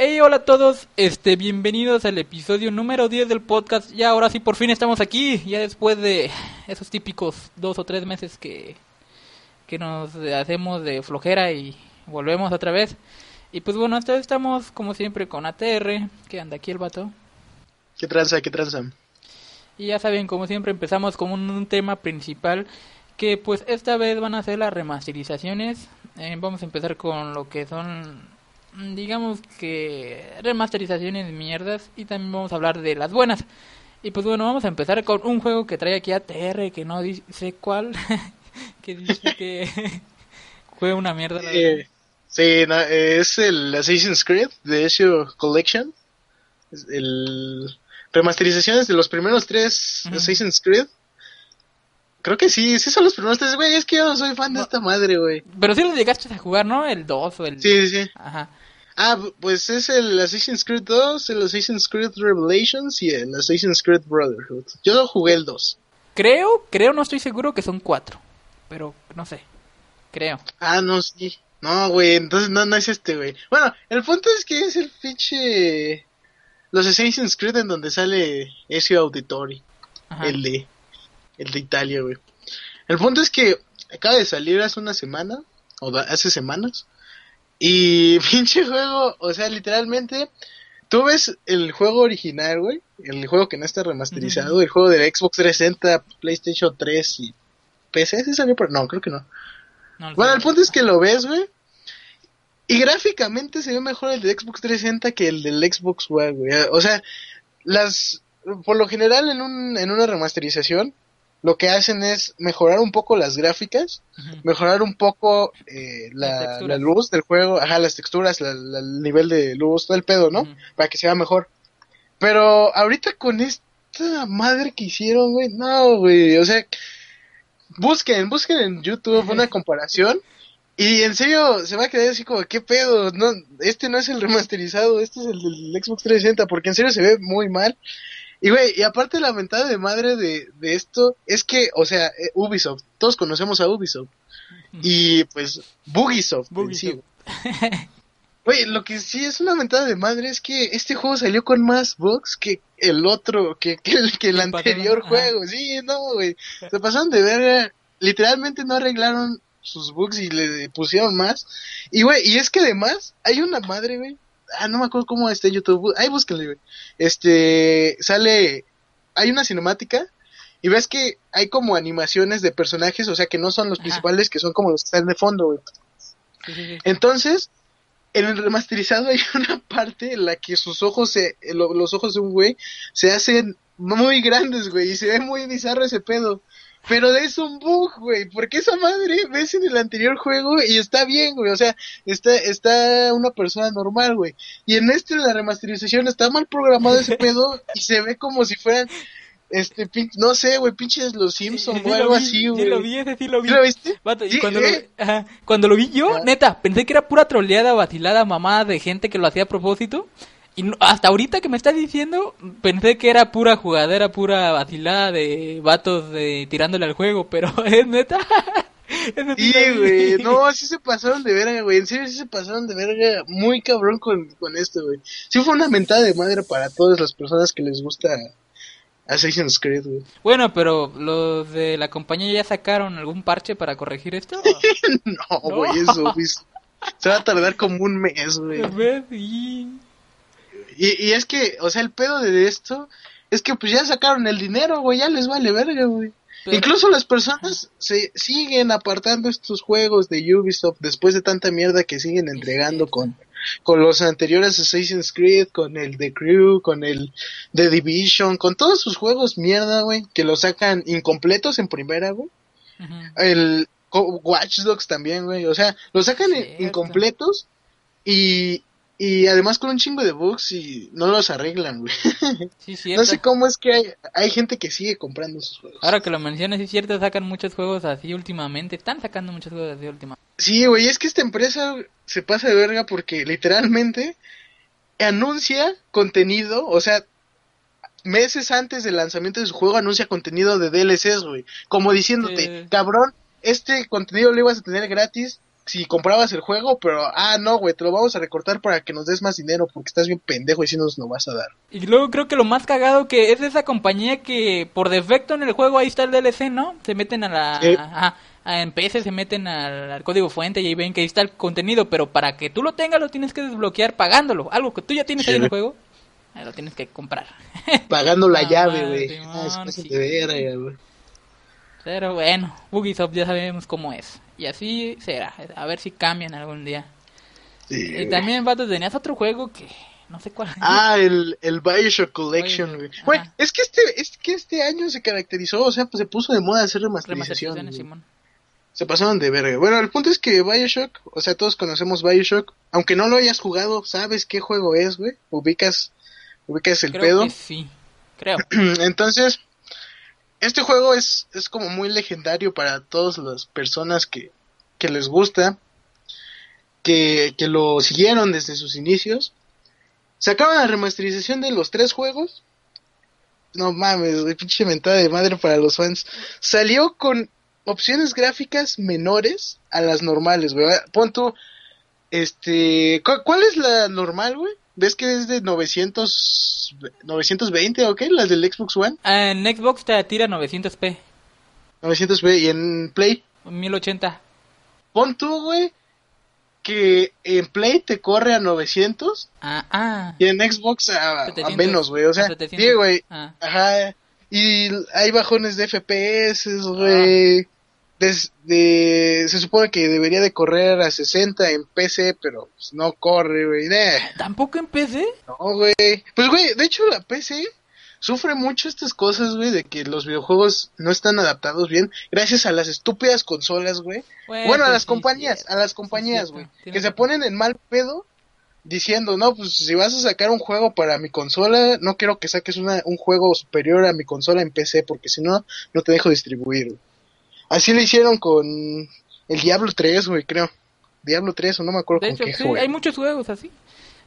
Hey, hola a todos, este, bienvenidos al episodio número 10 del podcast. Ya ahora sí, por fin estamos aquí, ya después de esos típicos dos o tres meses que, que nos hacemos de flojera y volvemos otra vez. Y pues bueno, vez estamos como siempre con ATR, que anda aquí el vato. ¿Qué tranza, qué tranza? Y ya saben, como siempre empezamos con un, un tema principal, que pues esta vez van a ser las remasterizaciones. Eh, vamos a empezar con lo que son digamos que remasterizaciones mierdas y también vamos a hablar de las buenas. Y pues bueno, vamos a empezar con un juego que trae aquí a TR, que no dice cuál, que dice que fue una mierda. La Eh, sí, no, es el Assassin's Creed de Ezio Collection. Es el remasterizaciones de los primeros tres Ujú. Assassin's Creed. Creo que sí, sí son los primeros tres, güey. Es que yo no soy fan de esta madre, güey. Pero sí lo llegaste a jugar, ¿no? El 2 o el... Sí, sí, sí. Ajá. Ah, pues es el Assassin's Creed 2, el Assassin's Creed Revelations y el Assassin's Creed Brotherhood. Yo jugué el 2. Creo, creo, no estoy seguro que son cuatro. Pero no sé. Creo. Ah, no, sí. No, güey, entonces no, no es este, güey. Bueno, el punto es que es el pinche... Los Assassin's Creed en donde sale Ezio Auditori, Ajá. el de... El de Italia, güey. El punto es que acaba de salir hace una semana, o hace semanas, y pinche juego, o sea, literalmente, tú ves el juego original, güey, el juego que no está remasterizado, el juego de Xbox 360, PlayStation 3 y PC, ¿sí salió por... No, creo que no. Bueno, el punto es que lo ves, güey. Y gráficamente se ve mejor el de Xbox 360 que el del Xbox One, güey. O sea, las por lo general en un en una remasterización lo que hacen es mejorar un poco las gráficas, mejorar un poco eh, la, luz del juego, ajá, las texturas, la- la- el nivel de luz, todo el pedo, ¿no? Para que sea mejor. Pero ahorita con esta madre que hicieron, güey, no, güey, o sea, busquen, busquen en YouTube una comparación y en serio se va a quedar así como, ¿qué pedo? No, este no es el remasterizado, este es el del Xbox 360, porque en serio se ve muy mal. Y güey, y aparte la mentada de madre de, de esto es que, o sea, eh, Ubisoft, todos conocemos a Ubisoft. Y pues, Bugisoft. Bugisoft. Güey, lo que sí es una mentada de madre es que este juego salió con más bugs que el otro, que, que el, que el anterior ajá. juego. Sí, no, güey. Se pasaron de verga. Literalmente no arreglaron sus bugs y le pusieron más. Y, güey, y es que además hay una madre, güey. Ah, no me acuerdo cómo está YouTube. Ahí búsquenle, güey. Este, sale, hay una cinemática y ves que hay como animaciones de personajes, o sea, que no son los Ajá. principales, que son como los que están de fondo, güey. Sí, sí, sí. Entonces, en el remasterizado hay una parte en la que sus ojos, se, lo- los ojos de un güey, se hacen muy grandes, güey, y se ve muy bizarro ese pedo. Pero es un bug, güey, porque esa madre ves en el anterior juego y está bien, güey, o sea, está, está una persona normal, güey. Y en este, la remasterización, está mal programado ese pedo y se ve como si fueran, este, no sé, güey, pinches los Simpsons Sí, o algo vi, así, güey. Sí lo vi, ese sí lo vi. ¿Sí lo viste? Vato, y cuando, ¿eh? lo, ajá, cuando lo vi yo, Ah. neta, pensé que era pura troleada, vacilada, mamada de gente que lo hacía a propósito. Y hasta ahorita que me estás diciendo, pensé que era pura jugadera, pura vacilada de vatos de, tirándole al juego, pero es neta. Sí, güey, no, sí se pasaron de verga, güey, en serio sí se pasaron de verga, muy cabrón con, con esto, güey. Sí fue una mentada de madre para todas las personas que les gusta Assassin's Creed, güey. Bueno, pero los de la compañía ya sacaron algún parche para corregir esto. No, güey, eso, pues, se va a tardar como un mes, güey. Y, y es que, o sea, el pedo de esto es que pues ya sacaron el dinero, güey, ya les vale verga, güey. Incluso las personas se siguen apartando estos juegos de Ubisoft después de tanta mierda que siguen entregando con, con los anteriores Assassin's Creed, con el The Crew, con el The Division, con todos sus juegos mierda, güey, que los sacan incompletos en primera, güey. El Watch Dogs también, güey, o sea, los sacan incompletos y, y además con un chingo de bugs y no los arreglan, güey. Sí, no sé cómo es que hay, hay gente que sigue comprando esos juegos. Ahora que lo mencionas, es cierto, sacan muchos juegos así últimamente. Están sacando muchos juegos así últimamente. Sí, güey, es que esta empresa se pasa de verga porque literalmente anuncia contenido, o sea, meses antes del lanzamiento de su juego anuncia contenido de DLCs, güey. Como diciéndote, cabrón, este contenido lo ibas a tener gratis si comprabas el juego, pero, ah, no, güey, te lo vamos a recortar para que nos des más dinero porque estás bien pendejo y si nos lo vas a dar. Y luego creo que lo más cagado que es esa compañía que por defecto en el juego ahí está el DLC, ¿no? Se meten a la... en PC se meten al, código fuente y ahí ven que ahí está el contenido, pero para que tú lo tengas lo tienes que desbloquear pagándolo. Algo que tú ya tienes ahí en el juego, lo tienes que comprar. Pagando la llave, güey. Ah, güey. Pero bueno, Ubisoft ya sabemos cómo es. Y así será. A ver si cambian algún día. y también, Vato, tenías otro juego que no sé cuál. Ah, el, el Bioshock Collection, güey. es que este es que este año se caracterizó, o sea, pues se puso de moda hacer remasterizaciones. Se pasaron de verga. Bueno, el punto es que Bioshock, o sea, todos conocemos Bioshock, aunque no lo hayas jugado, sabes qué juego es, güey. Ubicas ubicas el pedo. Que sí, creo. Entonces, este juego es, es como muy legendario para todas las personas que, que les gusta, que, que lo siguieron desde sus inicios. Sacaban la remasterización de los tres juegos. No mames, de pinche mentada de madre para los fans. Salió con opciones gráficas menores a las normales, güey. Pon tú, este, ¿cuál es la normal, güey? ¿Ves que es de 900, 920 o qué? ¿Las del Xbox One? Ah, en Xbox te tira 900p. 900p y en Play? 1080. Pon tú, güey, que en Play te corre a 900. Ah, ah. Y en Xbox a, menos, güey. O sea, sí, güey. Ah. Ajá. Y hay bajones de FPS, güey desde, se supone que debería de correr a 60 en PC, pero pues, no corre, güey. ¿Tampoco en PC? No, güey. Pues, güey, de hecho la PC sufre mucho estas cosas, güey, de que los videojuegos no están adaptados bien gracias a las estúpidas consolas, güey. Bueno, a las compañías, a las compañías, güey, que se ponen en mal pedo diciendo, no, pues si vas a sacar un juego para mi consola, no quiero que saques una, un juego superior a mi consola en PC, porque si no, no te dejo distribuir. Así lo hicieron con el Diablo 3, güey, creo. Diablo 3, o no me acuerdo de hecho, sí, Hay muchos juegos así.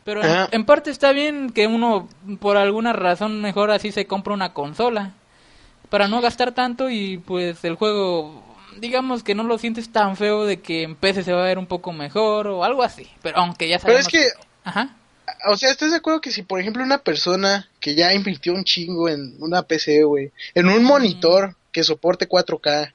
Pero en, parte está bien que uno, por alguna razón, mejor así se compra una consola. Para no gastar tanto y pues el juego, digamos que no lo sientes tan feo de que en PC se va a ver un poco mejor o algo así. Pero aunque ya sabemos. Pero es que. Ajá. O sea, ¿estás de acuerdo que si, por ejemplo, una persona que ya invirtió un chingo en una PC, güey, en un monitor que soporte 4K,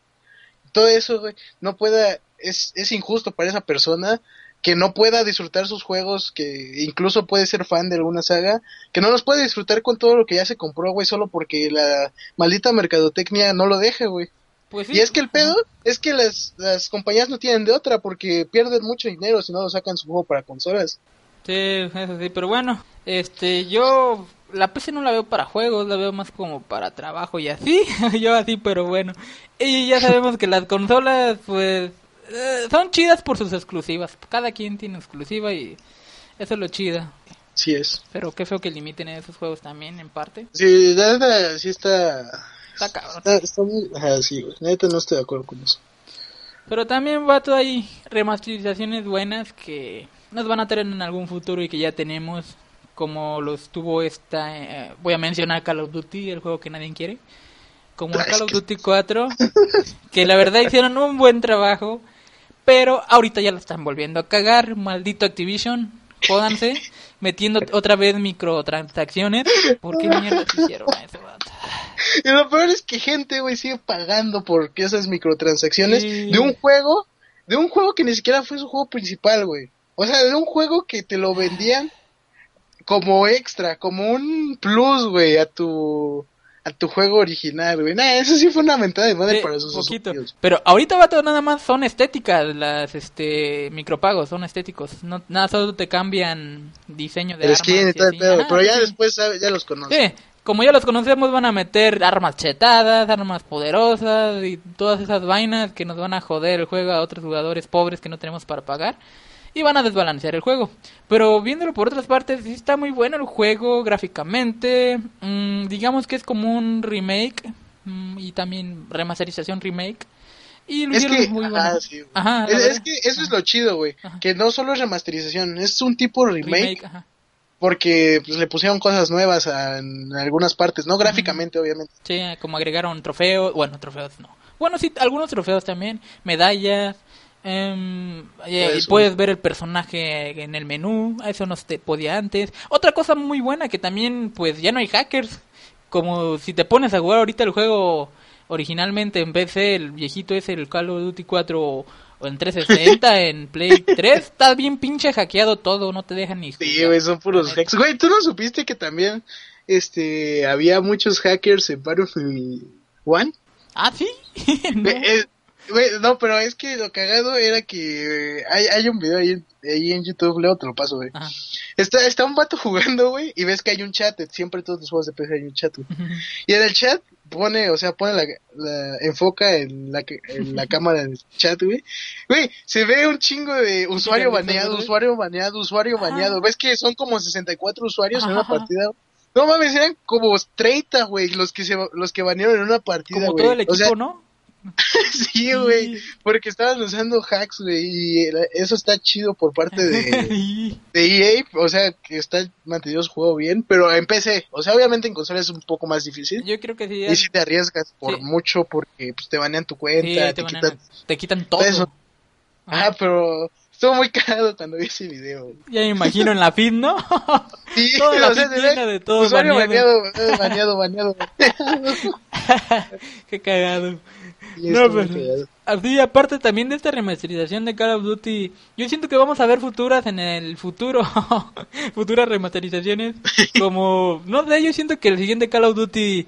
todo eso, güey, no pueda, es, es injusto para esa persona que no pueda disfrutar sus juegos, que incluso puede ser fan de alguna saga, que no los puede disfrutar con todo lo que ya se compró, güey, solo porque la maldita mercadotecnia no lo deja, güey. Pues y es que el pedo es que las, las compañías no tienen de otra porque pierden mucho dinero si no lo sacan su juego para consolas. Sí, eso sí, pero bueno, este, yo la PC no la veo para juegos, la veo más como para trabajo y así, yo así, pero bueno. Y ya sabemos que las consolas, pues, eh, son chidas por sus exclusivas. Cada quien tiene exclusiva y eso es lo chida. Sí es. Pero qué feo que limiten esos juegos también, en parte. Sí, neta, sí está... Está cabrón. Está, muy... sí, güey. Neta no estoy de acuerdo con eso. Pero también, va todo ahí remasterizaciones buenas que nos van a tener en algún futuro y que ya tenemos como lo estuvo esta, eh, voy a mencionar Call of Duty, el juego que nadie quiere, como Call of Duty 4, que la verdad hicieron un buen trabajo, pero ahorita ya lo están volviendo a cagar, maldito Activision, jódanse, metiendo otra vez microtransacciones, ¿por qué mierda hicieron eso? Y lo peor es que gente, güey, sigue pagando por esas microtransacciones de un juego, de un juego que ni siquiera fue su juego principal, güey. O sea, de un juego que te lo vendían como extra, como un plus, güey, a tu a tu juego original, güey. Nah, eso sí fue una mentada de madre para sus poquito. usuarios. Pero ahorita va todo nada más son estéticas las este micropagos, son estéticos. No, nada solo te cambian diseño de El armas skin y todo el así. pedo. Ajá, Pero ya después ya los conoces. Sí, como ya los conocemos van a meter armas chetadas, armas poderosas y todas esas vainas que nos van a joder el juego a otros jugadores pobres que no tenemos para pagar y van a desbalancear el juego. Pero viéndolo por otras partes, sí está muy bueno el juego gráficamente. mm, digamos que es como un remake mm, y también remasterización remake. Y lo Es que, muy ajá, bueno. sí. Ajá, es, es que eso es lo chido, güey. Ajá. Que no solo es remasterización, es un tipo remake, remake, ajá. porque pues, le pusieron cosas nuevas a- en algunas partes, no gráficamente, obviamente. Sí, como agregaron trofeos, bueno, trofeos no. Bueno, sí, algunos trofeos también, medallas. Eh, puedes ver el personaje en el menú, eso no se podía antes. Otra cosa muy buena que también, pues ya no hay hackers. Como si te pones a jugar ahorita el juego originalmente en PC, el viejito es el Call of Duty 4 o, o en 360, en Play 3, está bien pinche hackeado todo, no te dejan ni Sí, güey, son puros hacks. Güey, ¿tú no supiste que también este había muchos hackers en Battlefield One? Ah, sí. No. Eh, eh, güey, no, pero es que lo cagado era que eh, hay, hay un video ahí, en- ahí en YouTube, Leo, te lo paso, güey. Ajá. Está, está un vato jugando, güey, y ves que hay un chat, siempre todos los juegos de PC hay un chat, güey. Y en el chat pone, o sea, pone la, la- enfoca en la, que- en la cámara del chat, güey. Güey, se ve un chingo de usuario ¿Te viste, baneado, usuario baneado, usuario Ajá. baneado. ¿Ves que son como 64 usuarios en una partida? No mames, eran como 30, güey, los que se los que banearon en una partida, Como güey. todo el O equipo, sea, ¿no? sí, güey, porque estaban usando hacks, güey, y eso está chido por parte de, de EA, o sea, que está mantenido su juego bien, pero en PC, o sea, obviamente en consola es un poco más difícil. Yo creo que sí. Y si te arriesgas por Sí. mucho porque pues, te banean tu sí, cuenta, te, quitan... te quitan todo. Eso. Ajá, pero estuvo muy cagado cuando vi ese video. Ya me imagino en la feed, ¿no? Sí, Toda la o sea, se de todo usuario baneado. baneado, baneado, baneado. Qué cagado. No, pero- cagado. Así, aparte también de esta remasterización de Call of Duty, yo siento que vamos a ver futuras en el futuro, futuras remasterizaciones, como, no sé, yo siento que el siguiente Call of Duty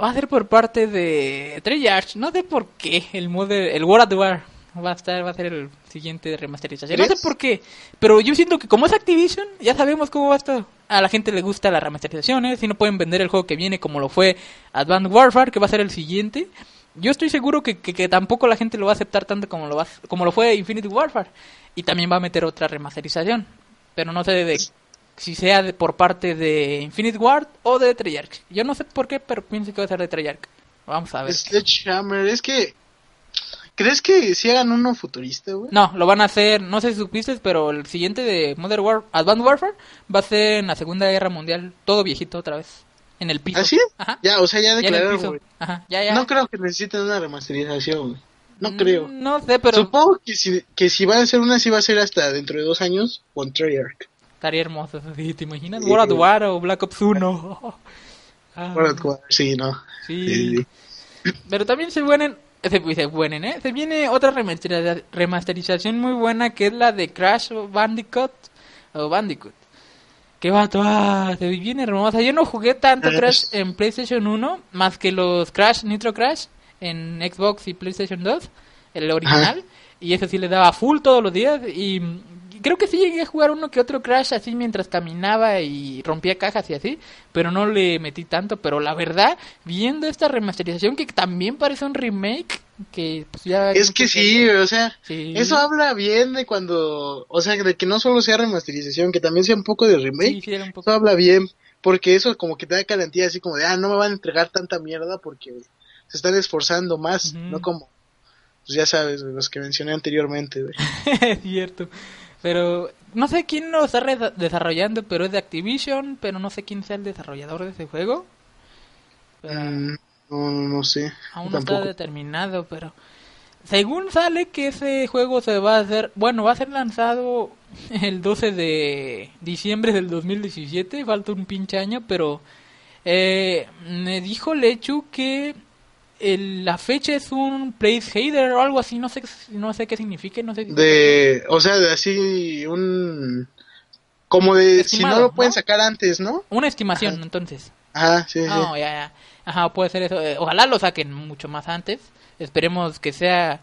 va a ser por parte de Treyarch, no sé por qué, el modo, el World at War va a estar, va a ser el siguiente de remasterización, no sé por qué, pero yo siento que como es Activision, ya sabemos cómo va esto. A la gente le gusta las remasterizaciones, si no pueden vender el juego que viene como lo fue Advanced Warfare, que va a ser el siguiente. Yo estoy seguro que, que, que tampoco la gente lo va a aceptar tanto como lo va, como lo fue Infinity Warfare. Y también va a meter otra remasterización. Pero no sé de, si sea de, por parte de Infinity Ward o de Treyarch. Yo no sé por qué, pero pienso que va a ser de Treyarch. Vamos a ver. Sledgehammer, es que... ¿Crees que si hagan uno futurista, güey? No, lo van a hacer, no sé si supiste, pero el siguiente de Modern War, Advanced Warfare va a ser en la Segunda Guerra Mundial, todo viejito otra vez, en el piso. ¿Ah, sí? Ajá. Ya, o sea, ya declararon. Ajá, ya, ya. No creo que necesiten una remasterización, güey. No Mm, creo. No sé, pero Supongo que si, que si van a hacer una, sí va a ser hasta dentro de dos años con Treyarch. estaría hermoso. Sí, ¿Te imaginas? Sí. World War o Black Ops 1. Ah, World War, Sí, no. sí. Pero también se vienen, se, se vienen, ¿eh? Se viene otra remasteriza- remasterización muy buena que es la de Crash Bandicoot o Bandicoot. Qué vato, ah, se viene hermosa. Yo no jugué tanto Crash. Crash en PlayStation 1 más que los Crash Nitro Crash en Xbox y PlayStation 2, el original. Y eso sí le daba full todos los días. Y creo que sí llegué a jugar uno que otro Crash así mientras caminaba y rompía cajas y así. Pero no le metí tanto. Pero la verdad, viendo esta remasterización que también parece un remake, que pues ya... Es que sí, o sea, Sí. eso habla bien de cuando, o sea, de que no solo sea remasterización, que también sea un poco de remake. Sí, sí, era un poco... Eso habla bien, porque eso como que te da garantía así como de, ah, no me van a entregar tanta mierda porque se están esforzando más, no como, pues ya sabes, los que mencioné anteriormente, güey. es cierto. Pero no sé quién lo está desarrollando, pero es de Activision, pero no sé quién sea el desarrollador de ese juego. Pero Mm, no, no, sé, aún no está determinado, pero según sale que ese juego se va a hacer, bueno, va a ser lanzado el 12 de diciembre del 2017, falta un pinche año, pero eh, me dijo Lechu que el- la fecha es un placeholder o algo así, no sé, no sé qué significa, no sé. De, o sea, de así un, como de, si no lo pueden ¿no? sacar antes, ¿no? Una estimación, entonces. Ajá, sí, sí. Ya, ya. Ajá, puede ser eso. Eh, Ojalá lo saquen mucho más antes. Esperemos que sea...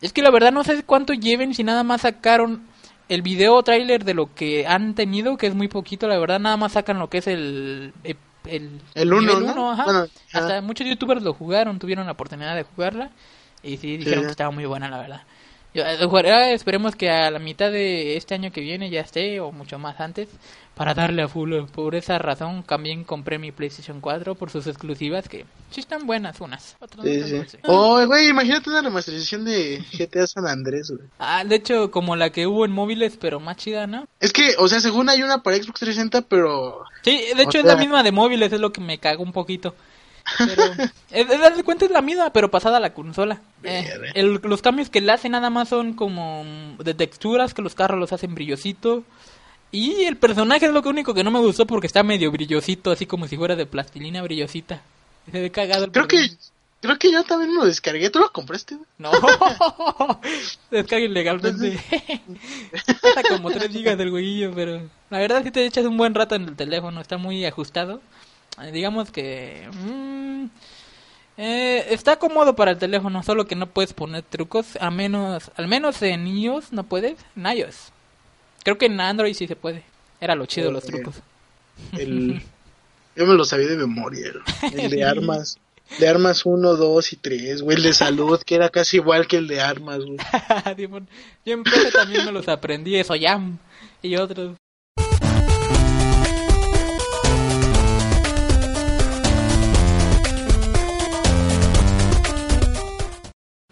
Es que la verdad no sé cuánto lleven si nada más sacaron el video trailer de lo que han tenido, que es muy poquito, la verdad. Nada más sacan lo que es el... El, el, uno, nivel ¿no? uno, ajá. Bueno. Hasta muchos youtubers lo jugaron, tuvieron la oportunidad de jugarla. Y sí, dijeron Sí. que estaba muy buena, la verdad. Eh, ojalá, esperemos que a la mitad de este año que viene ya esté, o mucho más antes, para darle a full. Por esa razón también compré mi PlayStation 4 por sus exclusivas, que sí están buenas unas. Otras no Sí, sí. sí. Oh, güey, imagínate una remasterización de GTA San Andrés, güey. Ah, de hecho, como la que hubo en móviles, pero más chida, ¿no? Es que, o sea, según hay una para Xbox 360, pero... Sí, de hecho O es la misma de móviles, es lo que me cagó un poquito. Pero, es, es, de cuenta es la misma, pero pasada a la consola. Eh, el- los cambios que le hacen nada más son como de texturas, que los carros los hacen brillosito. Y el personaje es lo que único que no me gustó porque está medio brillosito, así como si fuera de plastilina brillosita. Se ve cagado el Creo que... Creo que yo también lo descargué. ¿Tú lo compraste? No, descarga ilegalmente. Está como 3 gigas del huevillo, pero la verdad si te echas un buen rato en el teléfono, está muy ajustado. Eh, Digamos que mm, eh, está cómodo para el teléfono, solo que no puedes poner trucos, a menos, al menos en iOS no puedes, en iOS. Creo que en Android sí se puede. Era lo chido los trucos. El... Yo me lo sabía de memoria. El, de armas. De armas 1, 2 y 3, güey. El de salud, que era casi igual que el de armas, güey. Yo en también me los aprendí, eso ya y otros.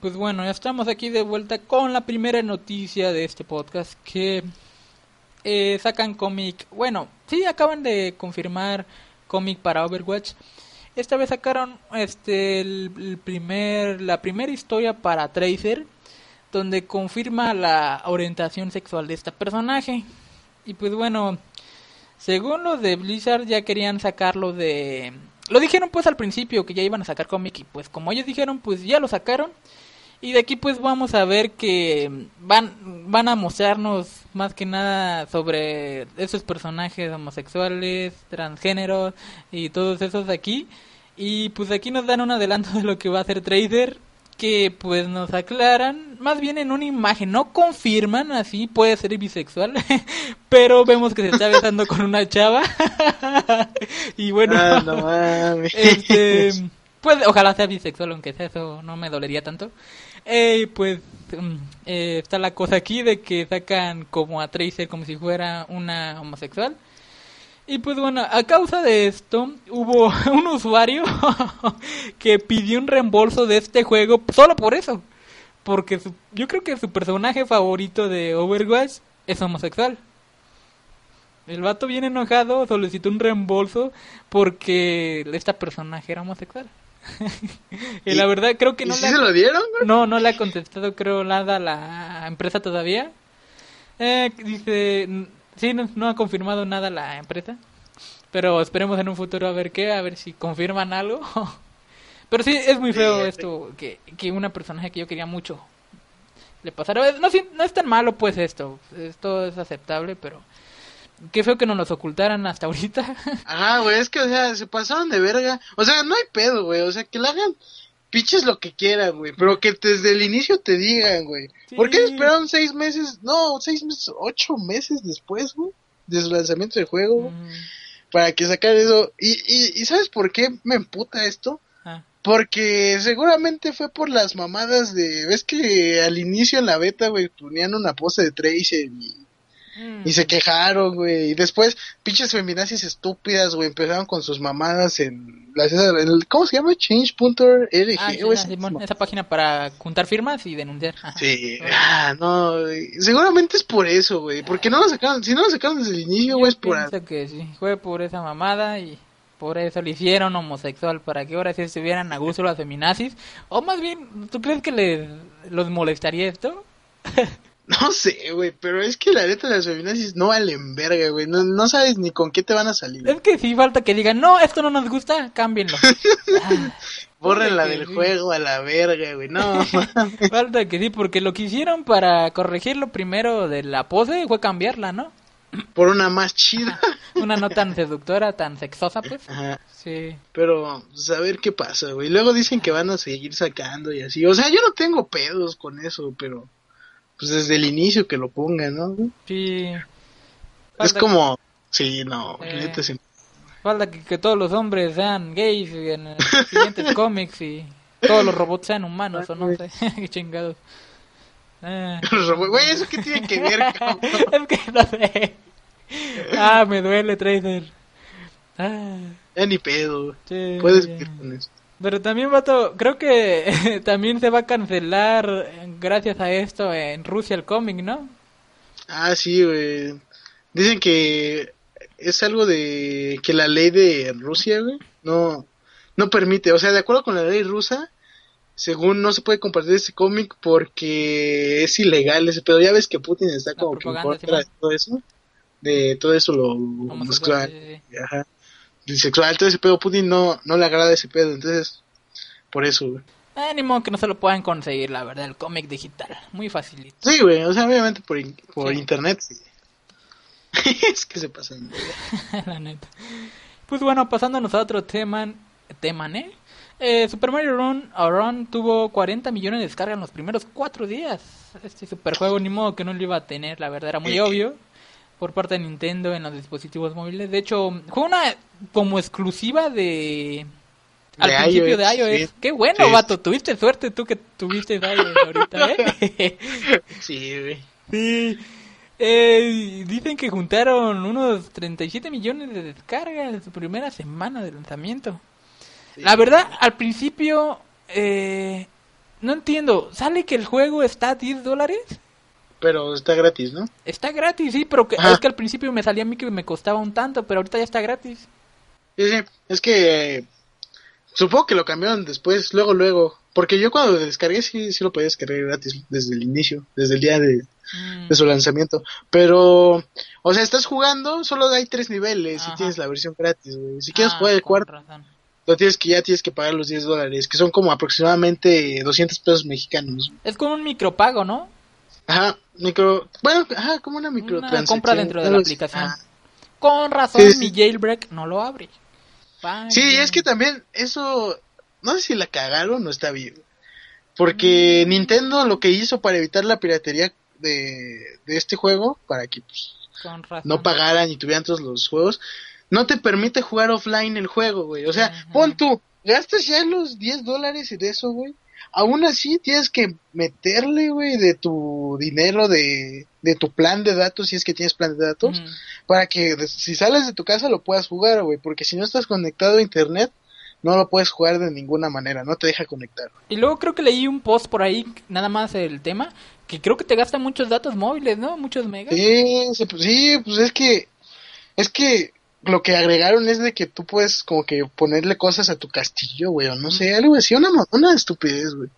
Pues bueno, ya estamos aquí de vuelta con la primera noticia de este podcast que eh, sacan cómic. Bueno, sí, acaban de confirmar cómic para Overwatch. Esta vez sacaron este el, primer la primera historia para Tracer donde confirma la orientación sexual de este personaje. Y pues bueno, según los de Blizzard ya querían sacarlo de... Lo dijeron pues al principio que ya iban a sacar cómic y pues como ellos dijeron pues ya lo sacaron. Y de aquí pues vamos a ver que van, van a mostrarnos más que nada sobre esos personajes homosexuales, transgéneros y todos esos de aquí. Y pues aquí nos dan un adelanto de lo que va a hacer Trader, que pues nos aclaran, más bien en una imagen, no confirman, así puede ser bisexual, pero vemos que se está besando con una chava. y bueno, Ah, no este, pues ojalá sea bisexual, aunque sea eso no me dolería tanto. Pues mm, eh, está la cosa aquí de que sacan como a Tracer como si fuera una homosexual. Y pues bueno, a causa de esto hubo un usuario que pidió un reembolso de este juego solo por eso. Porque su- yo creo que su personaje favorito de Overwatch es homosexual. El vato bien enojado solicitó un reembolso porque esta personaje era homosexual. Y, ¿Y- la verdad creo que ¿Y no sí le se ha- lo dieron, güey? no, no le ha contestado creo nada a la empresa todavía. Eh, dice, sí, no, no ha confirmado nada la empresa. Pero esperemos en un futuro a ver qué, a ver si confirman algo. Pero sí, es muy feo Sí, esto, que, que una personaje que yo quería mucho le pasara. No, no es tan malo pues esto, esto es aceptable, pero qué feo que nos los ocultaran hasta ahorita. Ajá, güey, es que, o sea, se pasaron de verga. O sea, no hay pedo, güey. O sea, que le hagan pinches lo que quieran, güey. Pero que desde el inicio te digan, güey. Sí. ¿Por qué esperaron seis meses? No, seis meses, ocho meses después, güey. De su lanzamiento del juego, Mm, Para que sacar eso. Y, y, ¿Y sabes por qué me emputa esto? ah, Porque seguramente fue por las mamadas de... ¿Ves que al inicio en la beta, güey, ponían una pose de Tracer y, mm. y se quejaron, güey? Y después, pinches feminazis estúpidas, güey, empezaron con sus mamadas en... Las, en el, ¿Cómo se llama? Change.org, Ah, sí, esa- página para juntar firmas y denunciar. Ajá. Sí, ah, no, güey. seguramente es por eso, güey, porque no lo sacaron, si no lo sacaron desde el inicio, güey, es por... pienso que sí, fue por esa mamada y por eso le hicieron homosexual, para que ahora sí estuvieran a gusto las feminazis. O más bien, ¿tú crees que les los molestaría esto? No sé, güey, pero es que la neta de las feminazis no valen verga, güey, no, no sabes ni con qué te van a salir. Es que sí falta que digan, no, esto no nos gusta, cámbienlo. Ah, Borren la que del sí. juego a la verga, güey, no, falta que sí, porque lo que hicieron para corregir lo primero de la pose fue cambiarla, ¿no? por una más chida. Una no tan seductora, tan sexosa, pues. Ajá. Sí. Pero, pues, a ver qué pasa, güey. Luego dicen que van a seguir sacando y así. O sea, yo no tengo pedos con eso, pero pues desde el inicio que lo pongan, ¿no? Sí. Es como, sí, no, Eh. sí. Falta que, que todos los hombres sean gays y en los siguientes cómics y todos los robots sean humanos o no sé. Qué chingados. Ah. Güey, ¿eso qué tiene que ver, cabrón? es que no sé. Ah, me duele, Tracer. Ah, Ya ni pedo. sí. Puedes vivir con eso. Pero también, vato, creo que también se va a cancelar eh, gracias a esto en Rusia el cómic, ¿no? Ah, sí, güey. Dicen que es algo de que la ley de Rusia, güey, no, no permite. O sea, de acuerdo con la ley rusa, según no se puede compartir ese cómic porque es ilegal ese pedo. Ya ves que Putin está La como que en contra de todo eso. De todo eso lo Homosexual, homosexual, sí, sí. ajá, bisexual, todo ese pedo. Putin no, no le agrada ese pedo, entonces, por eso, güey. Ni modo que no se lo puedan conseguir, la verdad, el cómic digital. Muy facilito. Sí, güey, o sea, obviamente por, in- por Sí. internet, sí. es que se pasan. la neta. Pues bueno, pasándonos a otro tema, tema, ¿eh? Eh, Super Mario Run, Run tuvo 40 millones de descargas en los primeros cuatro días. Este superjuego ni modo que no lo iba a tener, la verdad era muy obvio. Por parte de Nintendo en los dispositivos móviles. De hecho, fue una como exclusiva de... Al De principio de iOS, iOS. sí. Qué bueno, Sí. vato. Tuviste suerte tú que tuviste iOS ahorita, ¿eh? Sí, güey. Sí. Eh, dicen que juntaron unos 37 millones de descargas en su primera semana de lanzamiento. La verdad, al principio, eh, no entiendo. ¿Sale que el juego está a 10 dólares? Pero está gratis, ¿no? Está gratis, sí, pero que, es que al principio me salía a mí que me costaba un tanto, pero ahorita ya está gratis. Sí, sí. Es que eh, supongo que lo cambiaron después, luego, luego. Porque yo cuando lo descargué sí, sí lo podía descargar gratis desde el inicio, desde el día de, Mm, de su lanzamiento. Pero, o sea, estás jugando, solo hay tres niveles Ajá. y tienes la versión gratis, güey. Si quieres ah, jugar el cuarto, razón. lo tienes que ya tienes que pagar los 10 dólares, que son como aproximadamente 200 pesos mexicanos. Es como un micropago, ¿no? Ajá, micro, bueno, ajá, como una Una compra dentro de la aplicación. Ajá. Con razón, Sí, sí. mi jailbreak no lo abre. Sí, es que también eso, no sé si la cagaron o está bien. Porque Nintendo lo que hizo para evitar la piratería de, de este juego, para que pues, Con razón. no pagaran y tuvieran todos los juegos, no te permite jugar offline el juego, güey. O sea, Ajá. pon tú, gastas ya los 10 dólares de eso, güey. Aún así tienes que meterle, güey, de tu dinero, de, de tu plan de datos, si es que tienes plan de datos, para que si sales de tu casa lo puedas jugar, güey, porque si no estás conectado a internet, no lo puedes jugar de ninguna manera, no te deja conectar. Y luego creo que leí un post por ahí, nada más el tema, que creo que te gasta muchos datos móviles, ¿no? Muchos megas. Sí, sí, pues, sí, pues es que, es que lo que agregaron es de que tú puedes como que ponerle cosas a tu castillo, güey, o no sé, algo así, una, una estupidez, güey.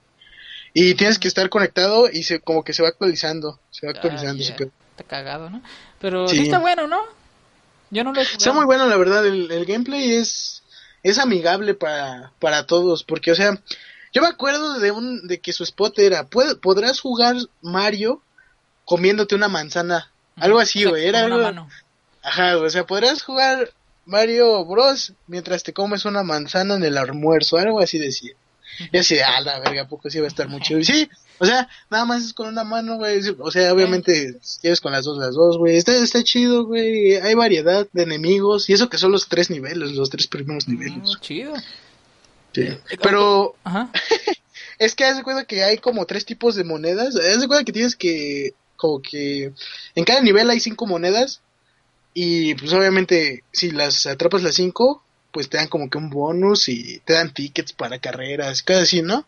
Y tienes que estar conectado y se como que se va actualizando, se va actualizando. Ah, pedo. Está cagado, ¿no? Pero sí. Sí. está bueno, ¿no? Yo no lo he Está muy bueno, la verdad, el, el gameplay es, es amigable para, para todos, porque, o sea, yo me acuerdo de un, de que su spot era, "Pued- podrás jugar Mario comiéndote una manzana, algo así, güey, era algo, mano. Ajá, o sea, podrás jugar Mario Bros mientras te comes una manzana en el almuerzo, algo así decía. Y así de, ah, la verga, ¿a poco sí va a estar muy chido. Y sí, o sea, nada más es con una mano, güey. O sea, obviamente, si quieres con las dos, las dos, güey. Está, está chido, güey. Hay variedad de enemigos. Y eso que son los tres niveles, los tres primeros niveles. Mm, chido. Sí. Pero Ajá. es que haz de cuenta que hay como tres tipos de monedas. Haz de cuenta que tienes que, como que, en cada nivel hay cinco monedas. Y pues obviamente, si las atrapas las cinco, pues te dan como que un bonus y te dan tickets para carreras, cosas así, ¿no?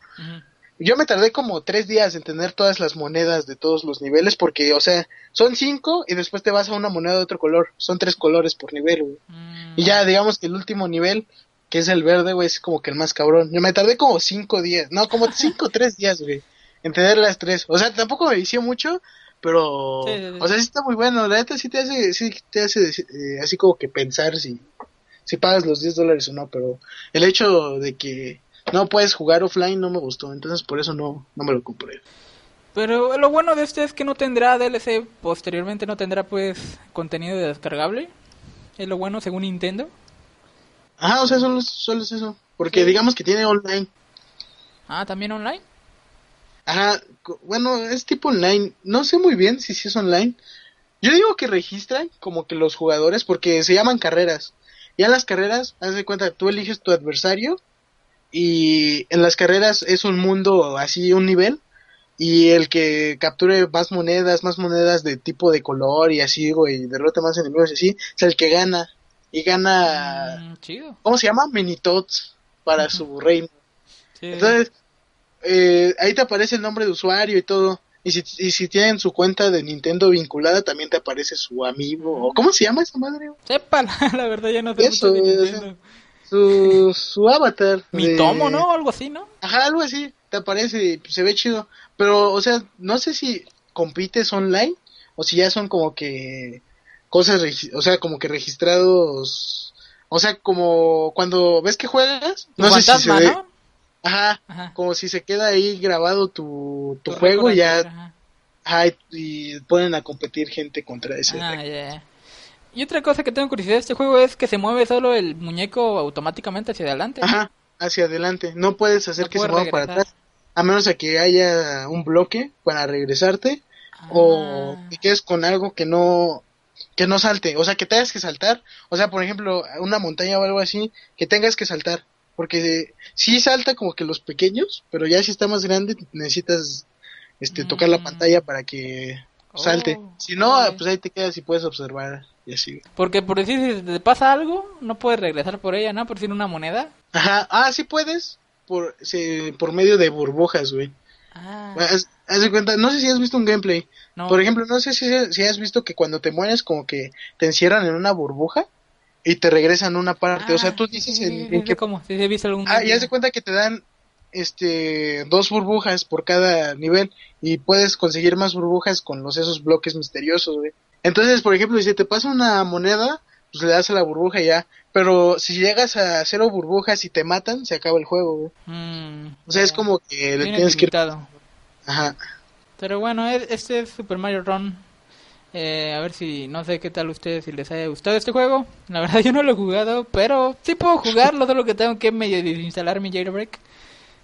Yo me tardé como tres días en tener todas las monedas de todos los niveles porque, o sea, son cinco y después te vas a una moneda de otro color. Son tres colores por nivel, güey. Mm, Y ya, digamos que el último nivel, que es el verde, güey, es como que el más cabrón. Yo me tardé como cinco días, no, como cinco o tres días, güey, en tener las tres. O sea, tampoco me vició mucho, pero, Sí, sí, sí. o sea, sí está muy bueno. La neta sí te hace, sí te hace eh, así como que pensar si, si pagas los 10 dólares o no, pero el hecho de que no puedes jugar offline no me gustó, entonces por eso no, no me lo compré. Pero lo bueno de este es que no tendrá DLC, posteriormente no tendrá pues contenido descargable. Es lo bueno según Nintendo. Ajá, o sea, solo, es- solo es eso. Porque digamos que tiene online. Ah, también online. Ajá, bueno, es tipo online. No sé muy bien si sí es online. Yo digo que registran como que los jugadores porque se llaman carreras. Ya en las carreras, haz de cuenta, tú eliges tu adversario y en las carreras es un mundo así, un nivel. Y el que capture más monedas, más monedas de tipo de color y así, güey, y derrota más enemigos y así, es el que gana. Y gana, Mm, chido. ¿cómo se llama? Minitots para su reino. Sí. Entonces, eh, ahí te aparece el nombre de usuario y todo. Y si, y si tienen su cuenta de Nintendo vinculada, también te aparece su amigo. o ¿Cómo se llama esa madre? Sepa, la verdad ya no sé Eso, mucho de Nintendo. Su, su avatar. Mi de- tomo, ¿no? Algo así, ¿no? Ajá, algo así. Te aparece y se ve chido. Pero, o sea, no sé si compites online o si ya son como que cosas, o sea, como que registrados. O sea, como cuando ves que juegas, no sé si se ve. ¿no? Ajá, Ajá. como si se queda ahí grabado tu, tu Tu juego y ya ajá. ajá, y, ponen a competir gente contra ese Ah. Y otra cosa que tengo curiosidad de este juego es que se mueve solo el muñeco automáticamente hacia adelante. Ajá, hacia adelante. No puedes hacer No que se mueva para atrás, a menos a que haya un bloque para regresarte o Ah. que quedes con algo que no que no salte, o sea, que tengas que saltar, o sea, por ejemplo, una montaña o algo así, que tengas que saltar, porque sí salta como que los pequeños, pero ya si está más grande necesitas este tocar la Mm. pantalla para que salte. Oh, si no, pues ahí te quedas y puedes observar y así. Porque por decir, si te pasa algo, no puedes regresar por ella, ¿no? Por decir una moneda. Ajá, ah, sí puedes por se- por medio de burbujas, güey. Ah, Haz, haz de cuenta, no sé si has visto un gameplay. no. Por ejemplo, no sé si, si has visto que cuando te mueres como que te encierran en una burbuja y te regresan una parte. o sea, tú Ah, sí, dices en, en qué... ¿Cómo? He visto algún Ah, y haz de cuenta que te dan este dos burbujas por cada nivel y puedes conseguir más burbujas con los esos bloques misteriosos, güey. Entonces, por ejemplo, si te pasa una moneda, pues le das a la burbuja y ya. Pero si llegas a cero burbujas y te matan, se acaba el juego, güey. Mm, O sea, es como que le Tiene tienes que limitado. Ajá. Pero bueno, es- este es Super Mario Run. Eh, a ver si, no sé qué tal ustedes, si les haya gustado este juego. La verdad yo no lo he jugado, pero sí puedo jugarlo, solo que tengo que medio desinstalar mi jailbreak.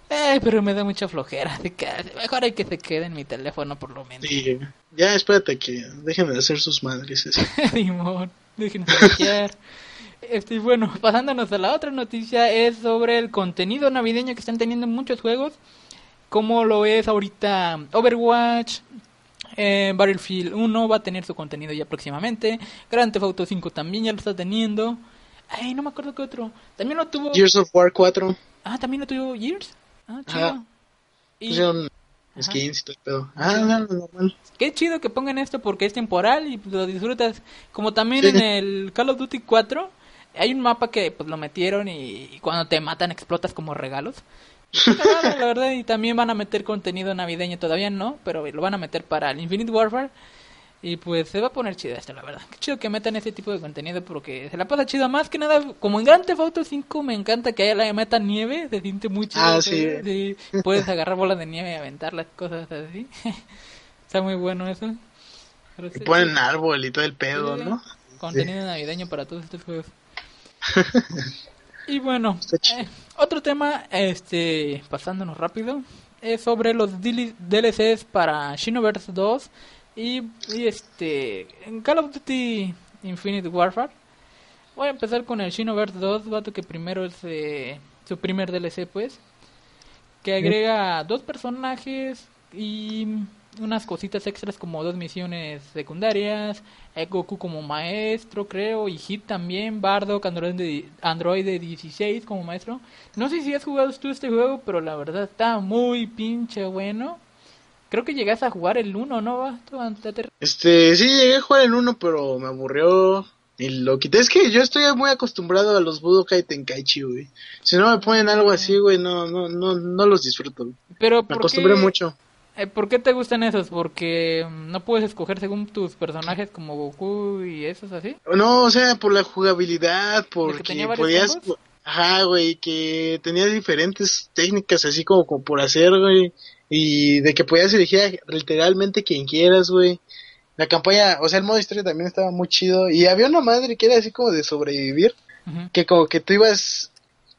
Eh, pero me da mucha flojera, así que mejor hay que se quede en mi teléfono por lo menos. Sí, ya espérate que dejen de hacer sus madres. Simón, bloquear. Este, bueno, pasándonos a la otra noticia es sobre el contenido navideño que están teniendo muchos juegos, como lo es ahorita Overwatch, eh, Battlefield 1 va a tener su contenido ya próximamente, Grand Theft Auto 5 también ya lo está teniendo. Ay, no me acuerdo qué otro. También lo tuvo. Gears of War 4 Ah, también lo tuvo Gears. Ah, chido. Ajá. Y pusieron skins y todo el pedo. Ah, no, no, normal. Qué chido que pongan esto porque es temporal y pues, lo disfrutas. Como también Sí. en el Call of Duty 4 hay un mapa que pues lo metieron y, y cuando te matan explotas como regalos. La verdad, y también van a meter contenido navideño, todavía no, pero lo van a meter para el Infinite Warfare. Y pues se va a poner chido esto, la verdad. Qué chido que metan ese tipo de contenido porque se la pasa chido. Más que nada, como en Grand Theft Auto 5 me encanta que haya la metan nieve, se siente muy chido. Ah, sí. sí. Puedes agarrar bolas de nieve y aventar las cosas así. Está muy bueno eso. Pero Y sí, ponen árbol y todo el pedo, sí, ¿no? Contenido navideño para todos estos juegos. y bueno, eh, otro tema, este, pasándonos rápido, es sobre los DL- DLCs para Shinoverse 2 y, y este, en Call of Duty Infinite Warfare. Voy a empezar con el Shinoverse 2, vato que primero es eh, su primer DLC pues, que agrega dos personajes y unas cositas extras como dos misiones secundarias, eh, Goku como maestro creo, y Hit también, Bardock, Android de, Android de 16 como maestro. No sé si has jugado tú este juego, pero la verdad está muy pinche bueno. Creo que llegas a jugar el 1, ¿no? Este, sí, llegué a jugar el uno, pero me aburrió y lo quité. Es que yo estoy muy acostumbrado a los Budokai Tenkaichi, güey. Si no me ponen algo así, güey, no, no, no, no los disfruto. Pero Me ¿por acostumbré qué- mucho. Eh, ¿Por qué te gustan esos? Porque mm, no puedes escoger según tus personajes como Goku y esos así. No, o sea, por la jugabilidad, porque podías... Ajá, güey, que tenía diferentes técnicas así como, como por hacer, güey. Y de que podías elegir a literalmente quien quieras, güey. La campaña, o sea, el modo historia también estaba muy chido. Y había una madre que era así como de sobrevivir. Que como que tú ibas,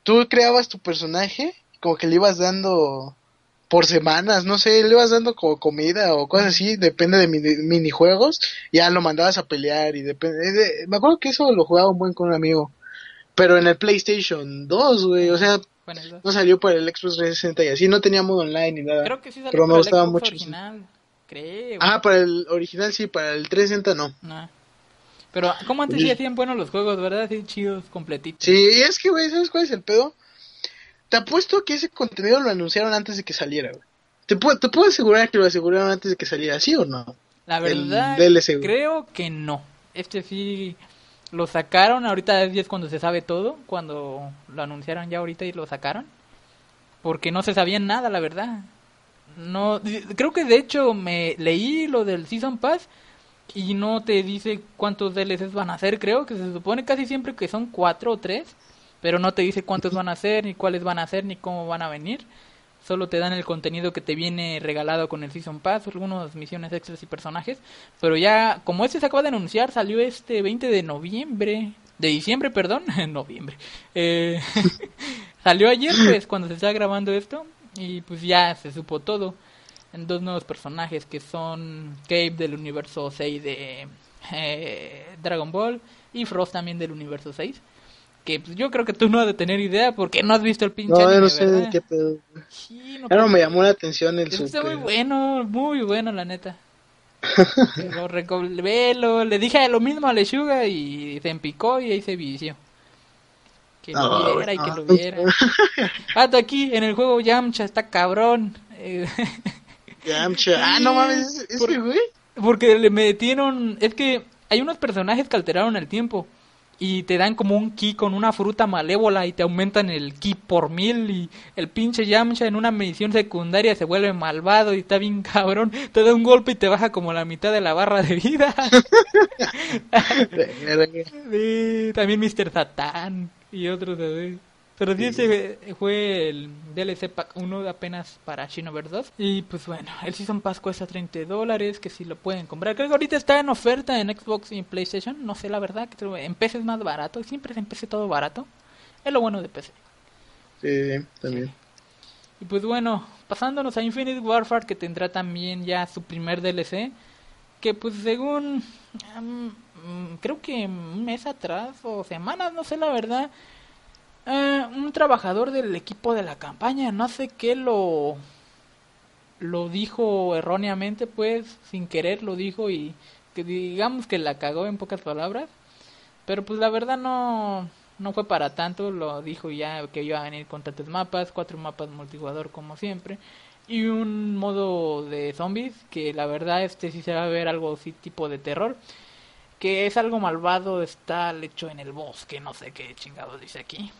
tú creabas tu personaje, como que le ibas dando por semanas, no sé, le ibas dando como comida o cosas así, depende de mini- minijuegos, ya lo mandabas a pelear y depende, de- me acuerdo que eso lo jugaba un buen con un amigo, pero en el PlayStation 2, güey, o sea, Bueno, no salió para el Xbox 360 y así, no tenía modo online ni nada. Creo que sí salió pero me gustaba mucho, original. Creo. Ah, para el original sí, para el 360 no. Pero como antes sí hacían buenos los juegos, ¿verdad? Así chidos, completitos. Sí, es que, güey, ¿sabes cuál es el pedo? Te apuesto que ese contenido lo anunciaron antes de que saliera, güey. Te puedo, te puedo asegurar que lo aseguraron antes de que saliera, ¿sí o no? La verdad, DLC, creo que no. Este sí lo sacaron, ahorita es cuando se sabe todo, cuando lo anunciaron ya ahorita y lo sacaron. Porque no se sabía nada, la verdad. No, creo que de hecho me leí lo del Season Pass y no te dice cuántos DLCs van a ser, creo que se supone casi siempre que son cuatro o tres, pero no te dice cuántos van a ser, ni cuáles van a ser, ni cómo van a venir. Solo te dan el contenido que te viene regalado con el Season Pass, algunas misiones extras y personajes. Pero ya, como este se acaba de anunciar, salió este 20 de noviembre. De diciembre, perdón. noviembre. Eh, salió ayer, pues, cuando se está grabando esto. Y pues ya se supo todo. En dos nuevos personajes que son Cape del universo 6 de eh, Dragon Ball. Y Frost también del universo 6. Que pues, yo creo que tú no has de tener idea porque no has visto el pinche No, anime, no sé ¿verdad? de qué pedo. Sí, no, me llamó la atención el Eso está super. muy bueno, muy bueno, la neta. lo velo, le dije lo mismo a Lechuga y se empicó y ahí se vició. Que lo No, viera y que no. lo viera. Hasta aquí, en el juego Yamcha está cabrón. Yamcha. Ah, no mames, ese Por- güey. porque le metieron... Es que hay unos personajes que alteraron el tiempo. Y te dan como un ki con una fruta malévola y te aumentan el ki por mil. Y el pinche Yamcha en una misión secundaria se vuelve malvado y está bien cabrón. Te da un golpe y te baja como la mitad de la barra de vida. Sí, también Mr. Satan y otros así. Pero sí, ese fue el DLC Pack 1 apenas para Shinover 2. Y pues bueno, el Season Pass cuesta 30 dólares, que si lo pueden comprar. Creo que ahorita está en oferta en Xbox y en PlayStation. No sé la verdad, que en PC es más barato. Siempre es en PC todo barato. Es lo bueno de PC. Sí, también. Y pues bueno, pasándonos a Infinite Warfare, que tendrá también ya su primer DLC. Que pues según, mm, creo que un mes atrás o semanas, no sé la verdad, eh, un trabajador del equipo de la campaña, no sé qué lo, lo dijo erróneamente, pues sin querer lo dijo y que digamos que la cagó en pocas palabras. Pero pues la verdad no, no fue para tanto, lo dijo ya que iba a venir con tantos mapas, cuatro mapas multijugador como siempre, y un modo de zombies, que la verdad este sí se va a ver algo así tipo de terror, que es algo malvado, está hecho en el bosque, no sé qué chingados dice aquí.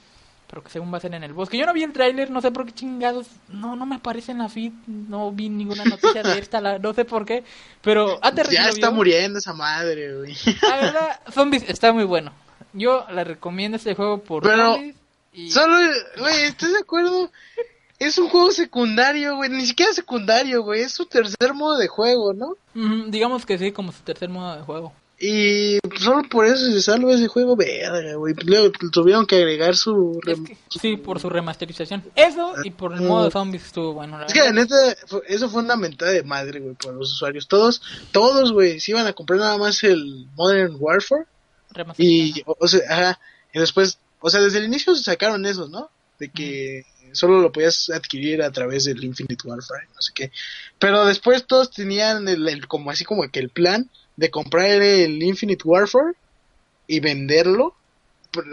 Pero que según va a ser en el bosque. Yo no vi el tráiler, no sé por qué chingados. No, no me aparece en la feed. No vi ninguna noticia de esta. la- no sé por qué. Pero Aterriz Ya está vio. muriendo esa madre, güey. La verdad, Zombies está muy bueno. Yo le recomiendo este juego por Pero- Zombies. Y... Solo, güey, ¿estás de acuerdo? Es un juego secundario, güey. Ni siquiera secundario, güey. Es su tercer modo de juego, ¿no? Mm, digamos que sí, como su tercer modo de juego. Y solo por eso se salva ese juego, verga, güey. Luego tuvieron que agregar su... Es que- sí, por su remasterización. Eso y por el modo Zombies estuvo bueno. La Es que verdad. neta, fue- eso fue una mentada de madre, güey, por los usuarios. Todos, todos, güey, se iban a comprar nada más el Modern Warfare. Y, o, o sea, ajá, y después, o sea, desde el inicio sacaron esos, ¿no? De que solo lo podías adquirir a través del Infinite Warfare, no sé qué. Pero después todos tenían el, el- como así como que el plan de comprar el Infinite Warfare y venderlo.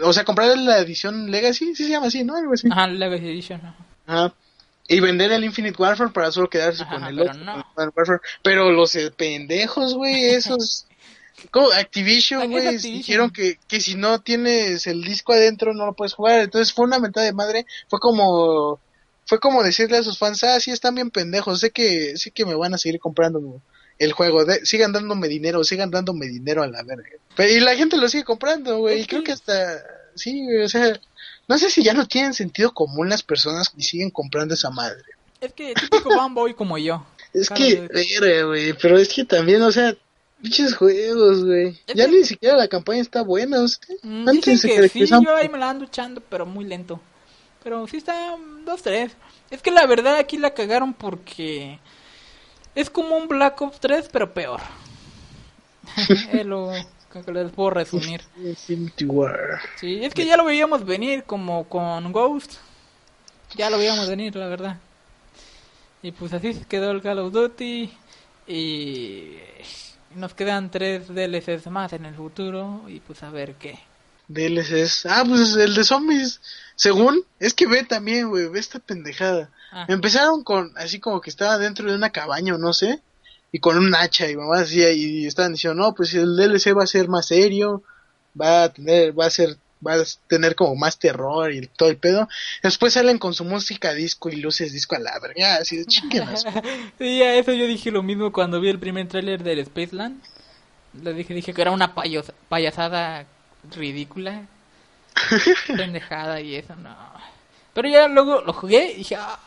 O sea, comprar la edición Legacy, sí se llama así, ¿no? Algo así. Ajá, Legacy Edition. ajá. Y vender el Infinite Warfare para solo quedarse Ajá, con el pero otro, no. con el Modern Warfare. Pero los eh, pendejos, güey, esos... como Activision, ¿A qué es güey, dijeron que, que si no tienes el disco adentro no lo puedes jugar. Entonces fue una mentada de madre. Fue como... Fue como decirle a sus fans, ah, sí, están bien pendejos, sé que, sé que me van a seguir comprando el juego, de- sigan dándome dinero, sigan dándome dinero a la verga. Pero, y la gente lo sigue comprando, güey, y creo que- que hasta, sí, güey, o sea, no sé si ya no tienen sentido común las personas y siguen comprando esa madre. Es que típico fanboy como yo. Es que, verga, güey, pero es que también, o sea, pinches juegos, güey. Ya que- ni siquiera la campaña está buena, o sea, Mm, antes Dicen que sí, yo ahí me la ando echando, pero muy lento. Pero sí está mm, dos, tres. Es que la verdad aquí la cagaron porque es como un Black Ops 3, pero peor. es lo que les puedo resumir. Sí, es que ya lo veíamos venir como con Ghost. Ya lo veíamos venir, la verdad. Y pues así se quedó el Call of Duty. Y nos quedan tres DLCs más en el futuro. Y pues a ver qué. DLCs. Ah, pues el de zombies. Según, es que ve también, güey, ve esta pendejada. Ah, Empezaron con, así como que estaba dentro de una cabaña o no sé, y con un hacha y mamá decía, y estaban diciendo, no, pues el DLC va a ser más serio, va a tener, va a ser, va a tener como más terror y todo el pedo. Después salen con su música disco y luces disco a la verga, así de chinguenas. sí, a eso yo dije lo mismo cuando vi el primer tráiler del Spaceland. Le dije, dije que era una payos- payasada ridícula. pendejada y eso, no. Pero ya luego lo jugué y dije, ah,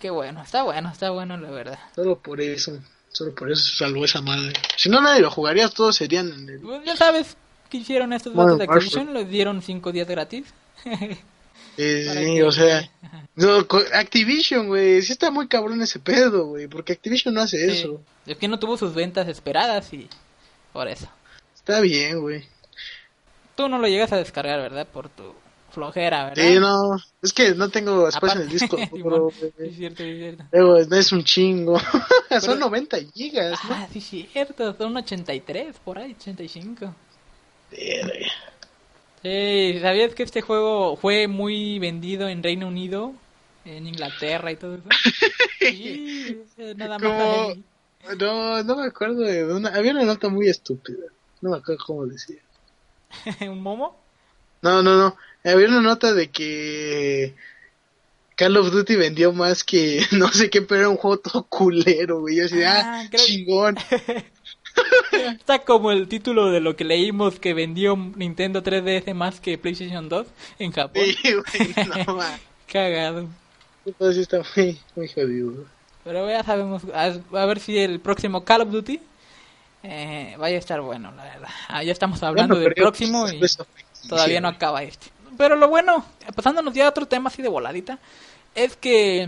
qué bueno, está bueno, está bueno la verdad. Solo por eso, solo por eso salvó esa madre. Si no nadie lo jugaría, todos serían en el... Pues ya sabes qué hicieron estos vatos de Activision, les dieron cinco días gratis. Sí, que- o sea, no, Activision, güey, sí está muy cabrón ese pedo, güey, porque Activision no hace Sí. eso. Es que no tuvo sus ventas esperadas y por eso. Está bien, güey. Tú no lo llegas a descargar, ¿verdad? Por tu flojera, ¿verdad? Sí, no, es que no tengo espacio en el disco Aparte- es cierto, es cierto. Luego, es un chingo. Pero- Son 90 gigas, ¿no? Ah, sí, cierto, son 83, por ahí, 85. Verga. Sí, ¿sabías que este juego fue muy vendido en Reino Unido, en Inglaterra y todo eso? Sí, eh, nada más Como-. No, no me acuerdo de una... Había una nota muy estúpida. No me acuerdo cómo decía. ¿Un momo? No, no, no. Había una nota de que Call of Duty vendió más que no sé qué, pero era un juego todo culero, güey. Yo así, ah, Ah, creo- chingón. Está como el título de lo que leímos que vendió Nintendo 3DS más que PlayStation 2 en Japón. Sí, güey, no. Cagado. Sí está muy, muy jodido. Pero ya sabemos, a, a ver si el próximo Call of Duty eh, vaya a estar bueno, la verdad. Ah, ya estamos hablando Bueno, del próximo y todavía no acaba este. Pero lo bueno, pasándonos ya a otro tema así de voladita, es que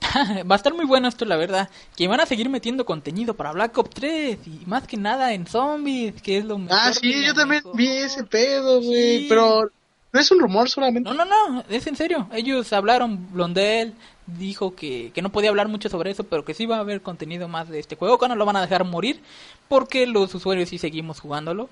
va a estar muy bueno esto, la verdad. Que van a seguir metiendo contenido para Black Ops 3 y más que nada en zombies, que es lo mejor. Ah, sí, yo también mejor. vi ese pedo, güey. Sí. Pero no es un rumor solamente. No, no, no, es en serio. Ellos hablaron, Blondel dijo que, que no podía hablar mucho sobre eso, pero que sí va a haber contenido más de este juego, que no lo van a dejar morir, porque los usuarios sí seguimos jugándolo.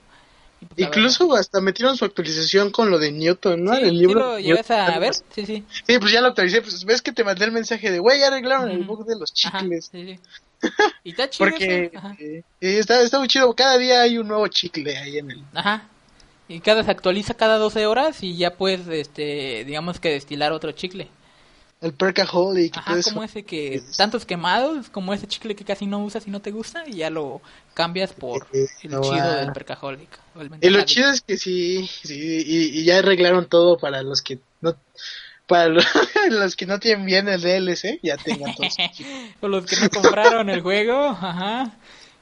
Y pues, ver. Incluso hasta metieron su actualización con lo de Newton, ¿no? Sí, el sí libro. lo a ver, sí, sí. Sí, pues ya lo actualicé. Pues ves que te mandé el mensaje de, güey, ya arreglaron el bug de los chicles. sí. Y está chido Porque eh, está, está muy chido. Cada día hay un nuevo chicle ahí en el. Ajá. Y cada se actualiza cada 12 horas y ya puedes, este, digamos que destilar otro chicle. El Percaholic Ajá, todo eso. como ese que tantos quemados, como ese chicle que casi no usas y no te gusta y ya lo cambias por Eh, el no chido va. del percaholic. Y lo chido es que sí, sí, y, y ya arreglaron todo para los que no. Para los, los que no tienen bien el DLC, ya tengan todo. O los que no compraron el juego, ajá.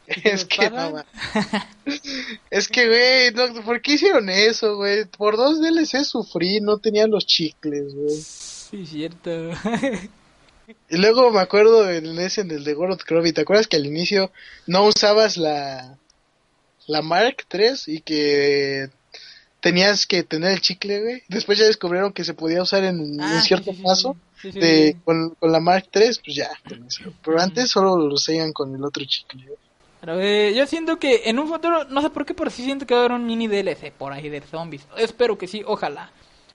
es que no. Es que, güey, no, ¿por qué hicieron eso, güey? Por dos DLC sufrí, no tenía los chicles, güey. Sí, cierto. Y luego me acuerdo en ese, en el de Gorod Krovi, ¿te acuerdas que al inicio no usabas la, la Mark 3 y que tenías que tener el chicle, güey? Después ya descubrieron que se podía usar en, en Ah, cierto sí, sí, paso sí, sí, de, sí. con, con la Mark 3, pues ya. Pero antes solo lo usaban con el otro chicle. güey. Pero eh, yo siento que en un futuro, no sé por qué, pero sí siento que va a haber un mini DLC por ahí de zombies. Espero que sí, ojalá.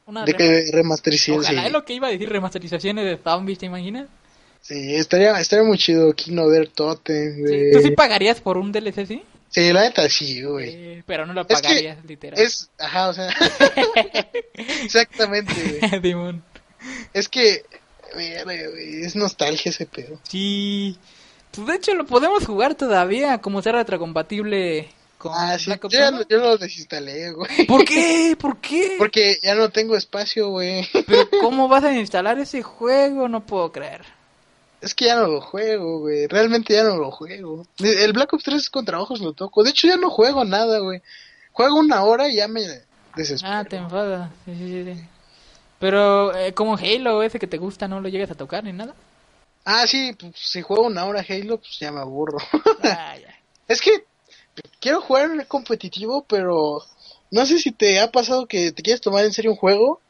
Una De que remasterización, Ojalá, sí. es lo que iba a decir, remasterizaciones de zombies, ¿te imaginas? Sí, estaría, estaría muy chido Kino ver Totem, Sí. güey. ¿Tú sí pagarías por un DLC, sí? Sí, la neta sí, güey. Eh, pero no lo Es que pagarías, literal. Es, ajá, o sea, exactamente, güey. Dimon. Es que, es nostalgia ese pedo. Sí. Pues de hecho lo podemos jugar todavía, como ser retrocompatible con Ah, sí, Black yo Ops ya, 1. no- yo no lo desinstalé, güey. ¿Por qué? ¿Por qué? Porque ya no tengo espacio, güey. Pero ¿cómo vas a instalar ese juego? No puedo creer. Es que ya no lo juego, güey. Realmente ya no lo juego. El Black Ops 3 con trabajos lo toco. De hecho, ya no juego nada, güey. Juego una hora y ya me desespero. Ah, te enfada. Sí, sí, sí. Pero eh, como Halo, ese que te gusta, ¿no lo llegas a tocar ni nada? Ah, sí, pues si juego una hora Halo, pues ya me aburro. Ah, ya. es que quiero jugar competitivo, pero no sé si te ha pasado que te quieres tomar en serio un juego,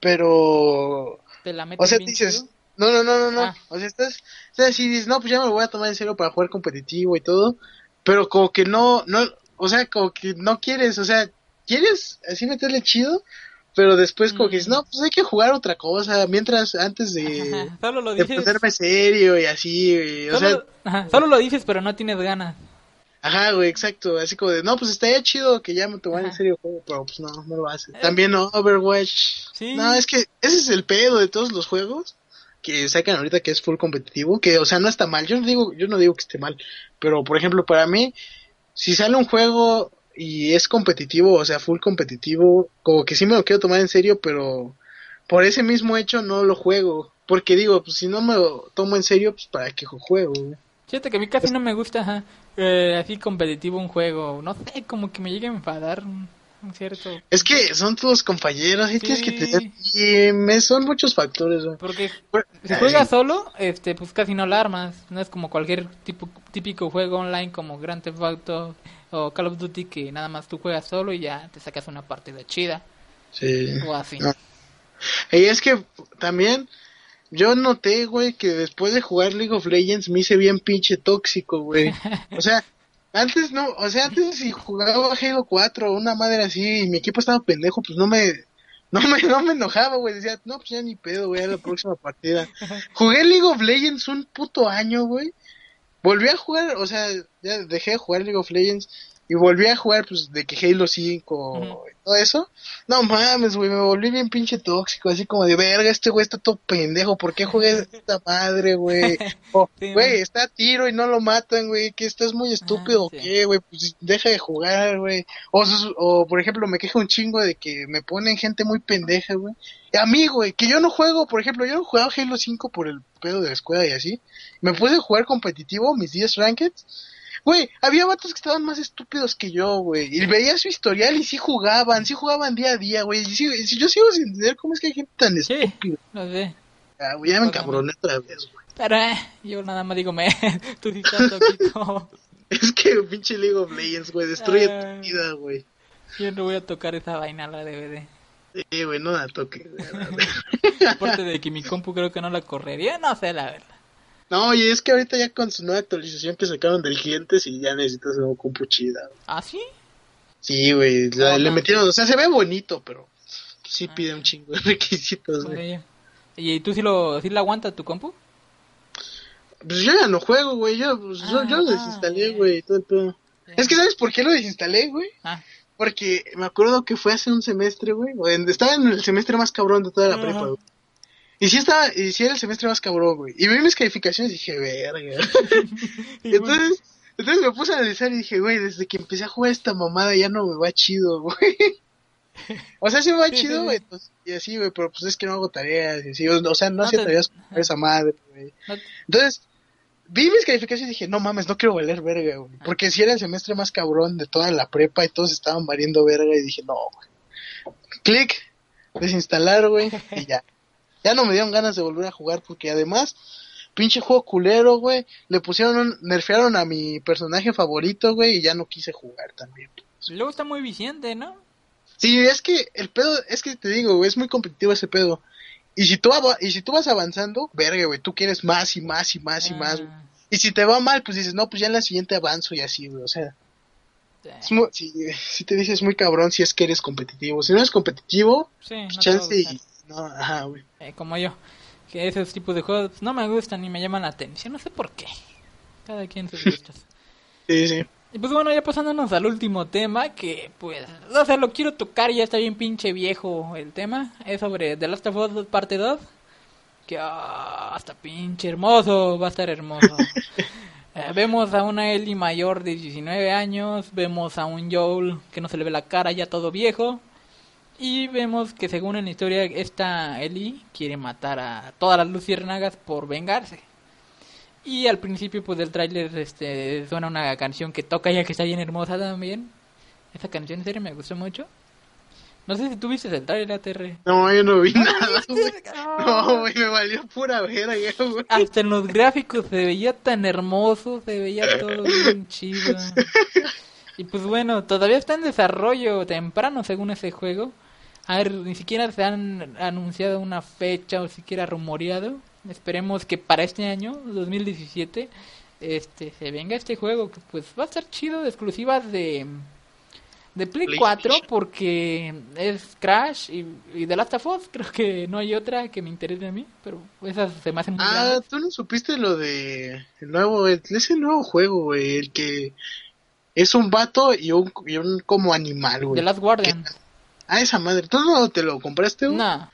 pero... Te la metes O sea, dices, no, no, no, no, no. Ah. O sea, estás, estás así, dices, no, pues ya me lo voy a tomar en serio para jugar competitivo y todo, pero como que no, no, o sea, como que no quieres, o sea, quieres así meterle chido, pero después como que dices, Mm. no, pues hay que jugar otra cosa, mientras, antes de, Ajá, Solo lo de dices. ponerme serio y así, o sea, ajá, solo lo dices, pero no tienes ganas. Ajá, güey, exacto. Así como de, no, pues estaría chido que ya me tomaran en serio el juego, pero pues no, no lo hace. Eh. También no, Overwatch. Sí. No, es que ese es el pedo de todos los juegos que sacan ahorita que es full competitivo, que o sea, no está mal. Yo no digo, yo no digo que esté mal, pero por ejemplo, para mí si sale un juego y es competitivo, o sea, full competitivo, como que sí me lo quiero tomar en serio, pero por ese mismo hecho no lo juego, porque digo, pues si no me lo tomo en serio, pues para qué juego, güey. Fíjate que a mí casi no me gusta ajá, eh, así competitivo un juego. No sé, como que me llega a enfadar cierto... Es que son todos compañeros y Sí. tienes que tener y me son muchos factores, güey. Porque Por- si juegas solo, este, pues casi no la armas. No es como cualquier tipo, típico juego online como Grand Theft Auto o Call of Duty que nada más tú juegas solo y ya te sacas una partida chida Sí. o así. No. Y es que también yo noté, güey, que después de jugar League of Legends me hice bien pinche tóxico, güey. O sea, antes no, o sea, antes si jugaba Halo 4 o una madre así y mi equipo estaba pendejo, pues no me no me no me enojaba, güey, decía, "No, pues ya ni pedo, güey, a la próxima partida." Jugué League of Legends un puto año, güey. Volví a jugar, o sea, ya dejé de jugar League of Legends y volví a jugar pues de que Halo 5 Ujú. y todo eso. No mames, güey, me volví bien pinche tóxico, así como de verga, este güey está todo pendejo, ¿por qué jugué esta madre, güey? O, Sí, güey, está a tiro y no lo matan, güey, que estás muy estúpido, o sí. qué, güey, pues deja de jugar, güey. O, o, por ejemplo, me quejo un chingo de que me ponen gente muy pendeja, güey. A mí, güey, que yo no juego, por ejemplo, yo no jugaba Halo 5 por el pedo de la escuela y así. Me puse a jugar competitivo, mis 10 rankeds. Güey, había vatos que estaban más estúpidos que yo, güey. Y veía su historial y sí jugaban, sí jugaban día a día, güey. Y sí- sí- yo sigo sin entender cómo es que hay gente tan Sí, estúpida. lo sé. Ah, güey, ya me encabroné otra vez, güey. Pero eh, yo nada más digo, me, tú sí estás tóxico. Es que pinche League of Legends, güey, destruye tu vida, güey. Yo no voy a tocar esa vaina la DVD. Sí, güey, no la toques. Aparte de que mi compu creo que no la correría, no sé la verdad. No, oye, es que ahorita ya con su nueva actualización que sacaron del cliente, sí, ya necesitas una compu chida. ¿Ah, sí? Sí, güey, le no. metieron, o sea, se ve bonito, pero sí Ah. pide un chingo de requisitos, güey. ¿Y tú sí lo, sí la aguanta tu compu? Pues yo ya no juego, güey, yo, pues, yo, Ah, yo lo ah, desinstalé, güey, todo el pedo. Es que, ¿sabes por qué lo desinstalé, güey? Ah, Porque me acuerdo que fue hace un semestre, güey. Estaba en el semestre más cabrón de toda la prepa, güey. Y sí estaba, y sí era el semestre más cabrón, güey. Y vi mis calificaciones y dije, verga. y entonces, entonces me puse a analizar y dije, güey, desde que empecé a jugar esta mamada ya no me va chido, güey. O sea, sí me va chido, güey. pues, y así, güey, pero pues es que no hago tareas y así. O, sea, no, No hacía te- tareas con esa madre, güey. no- Entonces, vi mis calificaciones y dije, no mames, no quiero valer verga, güey. Porque si era el semestre más cabrón de toda la prepa y todos estaban valiendo verga y dije, no, güey. Clic, desinstalar, güey, y ya. Ya no me dieron ganas de volver a jugar porque además, pinche juego culero, güey. Le pusieron, un, nerfearon a mi personaje favorito, güey, y ya no quise jugar también. Luego está muy viciente, ¿no? Sí, es que el pedo, es que te digo, güey, es muy competitivo ese pedo. Y si tú, y si tú vas avanzando, verga, güey, tú quieres más y más y más y más. Ah, Y si te va mal, pues dices, no, pues ya en la siguiente avanzo y así, güey. O sea, muy, si, si te dices muy cabrón si es que eres competitivo. Si no eres competitivo, sí, pues no chance y... No, ajá, güey. Eh, como yo, que esos tipos de juegos no me gustan ni me llaman la atención, no sé por qué. Cada quien sus gustos. Sí, sí. Y pues bueno, ya pasándonos al último tema, que pues, o sea, lo quiero tocar, ya está bien pinche viejo el tema, es sobre The Last of Us parte 2, que ah, hasta pinche hermoso, va a estar hermoso. Eh, vemos a una Ellie mayor de 19 años, vemos a un Joel que no se le ve la cara, ya todo viejo, y vemos que según en la historia esta Ellie quiere matar a todas las luciérnagas por vengarse. Y al principio pues del tráiler este, suena una canción que toca ya que está bien hermosa también. Esa canción en serio me gustó mucho. No sé si tú viste el trailer ATR. No, yo no vi nada, güey. No, güey, me valió pura güey. Hasta en los gráficos se veía tan hermoso, se veía todo bien chido. Y pues bueno, todavía está en desarrollo temprano según ese juego. A ver, ni siquiera se han anunciado una fecha o siquiera rumoreado. Esperemos que para este año, 2017, este se venga este juego que pues va a estar chido de exclusivas de de Play 4 porque es Crash y, y The Last of Us. Creo que no hay otra que me interese a mí, pero esas se me hacen muy Ah, tú no supiste lo de el nuevo, ese nuevo juego, güey, el que es un vato y un, y un como animal, güey. The Last Guardian. Ah, esa madre. ¿Tú no te lo compraste? No.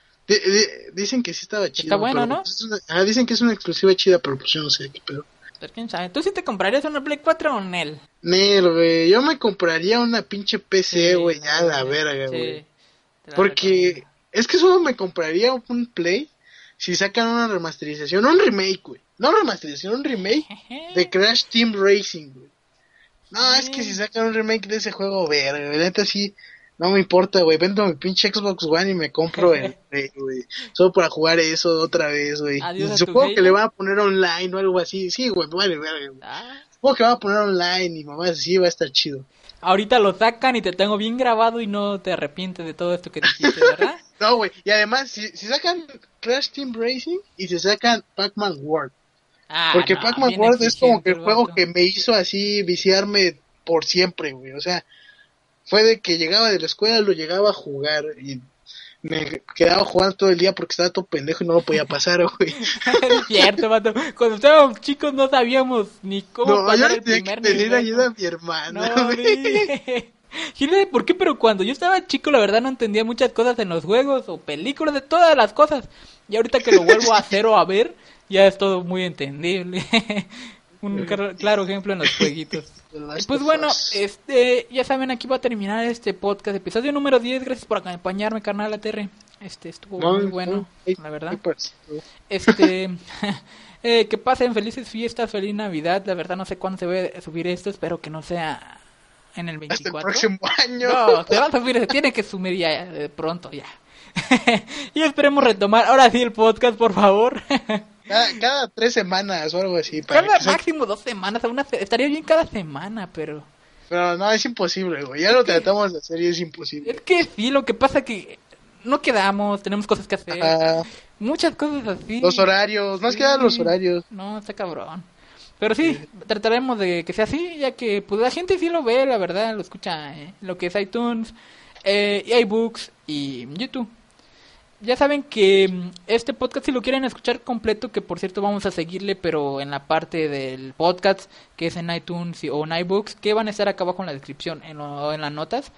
Dicen que sí estaba chido. Está bueno, ¿no? es una- ah, dicen que es una exclusiva chida, pero pues yo no sé qué pedo. Pero quién sabe. ¿Tú sí te comprarías una Play 4 o Nel? Nel, güey, yo me compraría una pinche PC, Sí, güey, ya a la sí, verga, sí, güey. la Porque recomiendo. es que solo me compraría un Play si sacan una remasterización, un remake, güey. No remasterización, un remake de Crash Team Racing, güey. No, es que si sacan un remake de ese juego, verga, güey, neta sí, no me importa, güey. Vendo mi pinche Xbox One y me compro el Play, güey. Solo para jugar eso otra vez, güey. Supongo que le van a poner online o algo así. Sí, güey, vale, güey. Ah, Supongo que van a poner online y mamá, sí, va a estar chido. ahorita lo sacan y te tengo bien grabado y no te arrepientes de todo esto que dijiste, ¿verdad? No, güey. Y además, si, si sacan Crash Team Racing y se sacan Pac-Man World. Ah, Porque no, Pac-Man World es como que el juego que me hizo así viciarme por siempre, güey. O sea, fue de que llegaba de la escuela, lo llegaba a jugar y me quedaba jugando todo el día porque estaba todo pendejo y no lo podía pasar, güey. es cierto, vato. Cuando estábamos chicos no sabíamos ni cómo No, pasar el tenía que primer pedir nivel. ayuda a mi hermana, No, güey. sí. ¿Quién sabe por qué? Pero cuando yo estaba chico, la verdad no entendía muchas cosas en los juegos o películas, de todas las cosas. Y ahorita que lo vuelvo a hacer o a ver, ya es todo muy entendible. Un clar- claro ejemplo en los jueguitos. Pues bueno, este, ya saben, aquí va a terminar este podcast, episodio número 10. Gracias por acompañarme, carnal ATR. Este estuvo No, muy no, bueno, la verdad. ¿qué pasó? Este, eh, que pasen felices fiestas, feliz Navidad. La verdad no sé cuándo se va a subir esto, espero que no sea en el Hasta el 24. próximo año. No, se va a subir, se tiene que subir ya eh, pronto ya. y esperemos retomar ahora sí el podcast, por favor. Cada, cada tres semanas o algo así. Para Cada que máximo dos semanas, una se- estaría bien cada semana, pero Pero no, es imposible, güey. Ya lo tratamos de hacer y es imposible. es que sí, lo que pasa que no quedamos, tenemos cosas que hacer, Ah, muchas cosas así. los horarios, más que nada los Sí. horarios. No, está cabrón. Pero sí, trataremos de que sea así, ya que pues la gente sí lo ve, la verdad, lo escucha eh, lo que es iTunes, eh, y iBooks y YouTube. Ya saben que mm, este podcast si lo quieren escuchar completo, que por cierto vamos a seguirle, pero en la parte del podcast, que es en iTunes o en iBooks, que van a estar acá abajo en la descripción, en, lo- en las notas.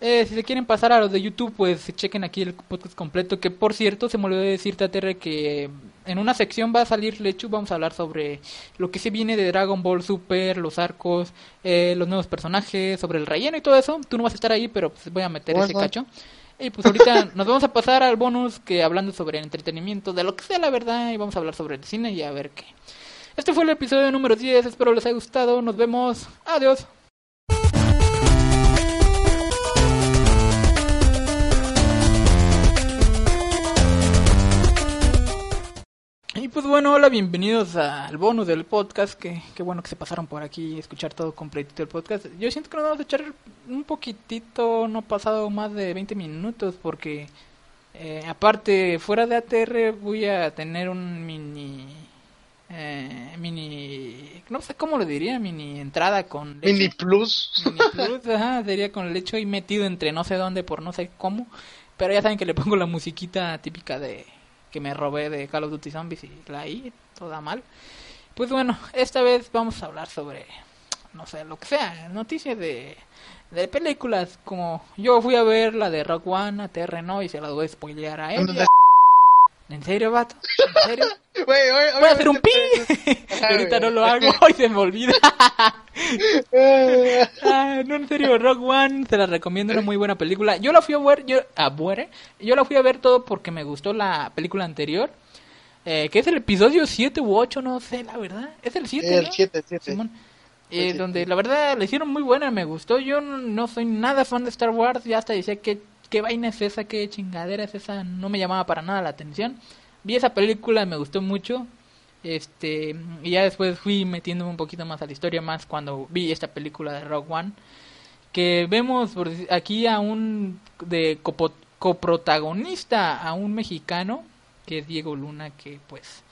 Eh, si se quieren pasar a los de YouTube, pues chequen aquí el podcast completo. Que por cierto, se me olvidó decirte, ATR, que en una sección va a salir Lechu. Vamos a hablar sobre lo que se viene de Dragon Ball Super, los arcos, eh, los nuevos personajes, sobre el relleno y todo eso. Tú no vas a estar ahí, pero pues voy a meter ese Bueno. cacho. Y pues ahorita nos vamos a pasar al bonus que hablando sobre el entretenimiento, de lo que sea la verdad, y vamos a hablar sobre el cine y a ver qué. Este fue el episodio número 10, espero les haya gustado, nos vemos, adiós. Y pues bueno, hola, bienvenidos al bonus del podcast, que, qué bueno que se pasaron por aquí escuchar todo completito el podcast. Yo siento que nos vamos a echar un poquitito, no pasado más de 20 minutos, porque eh, aparte, fuera de ATR voy a tener un mini... Eh, mini... No sé cómo lo diría, mini entrada con... Mini Plus. Mini Plus, ajá, sería con el hecho y metido entre no sé dónde por no sé cómo. Pero ya saben que le pongo la musiquita típica de que me robé de Call of Duty Zombies y la ahí, toda mal. Pues bueno, esta vez vamos a hablar sobre, no sé, lo que sea, noticias de, de películas. Como yo fui a ver la de Rock One, a TR no, y se la voy a spoilear a ella. ¿En serio, vato? ¿En serio? Voy a hacer un pi. ahorita no lo hago y se me olvida. Ah, no, en serio, Rock One, se la recomiendo, una muy buena película. Yo la fui a ver, yo, a ver, yo la fui a ver todo porque me gustó la película anterior. eh, que es el episodio 7 u 8, no sé, la verdad. Es el 7, El ¿no? 7, 7. Simón. Eh, Sí, donde la verdad le hicieron muy buena, me gustó. Yo no, no soy nada fan de Star Wars, ya hasta decía que qué vaina es esa, qué chingadera es esa, no me llamaba para nada la atención. Vi esa película, me gustó mucho. Este, y ya después fui metiéndome un poquito más a la historia más cuando vi esta película de Rogue One que vemos por aquí a un de copo- coprotagonista a un mexicano que es Diego Luna que pues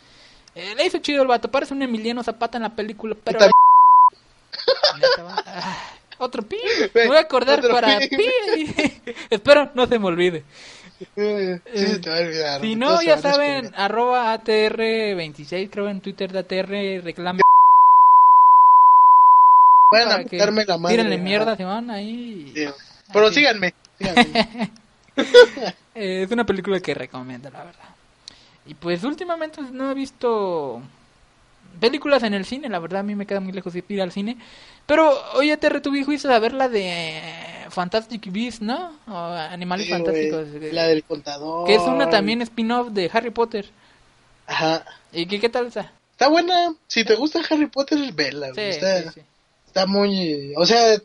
eh, le hizo chido el vato parece un Emiliano Zapata en la película pero Ah, otro pi me voy a acordar otro para pi. pi espero no se me olvide Eh, Sí, se te va a olvidar. si no ya saben arroba atr26 creo en Twitter de atr reclame Pueden apuntarme la madre. tírenle mierda van ahí Sí. Pero Así. síganme. síganme. Es una película que recomiendo, la verdad. Y pues últimamente no he visto películas en el cine, la verdad a mí me queda muy lejos de ir al cine. Pero oye, te retuve juicio a ver la de eh, Fantastic Beasts, ¿no? O Animales Sí, Fantásticos. que- La del contador. Que es una también spin-off de Harry Potter. Ajá. ¿Y qué, qué tal está? Está buena. Si te gusta Harry Potter, vela. Sí, está, sí, está muy. O sea,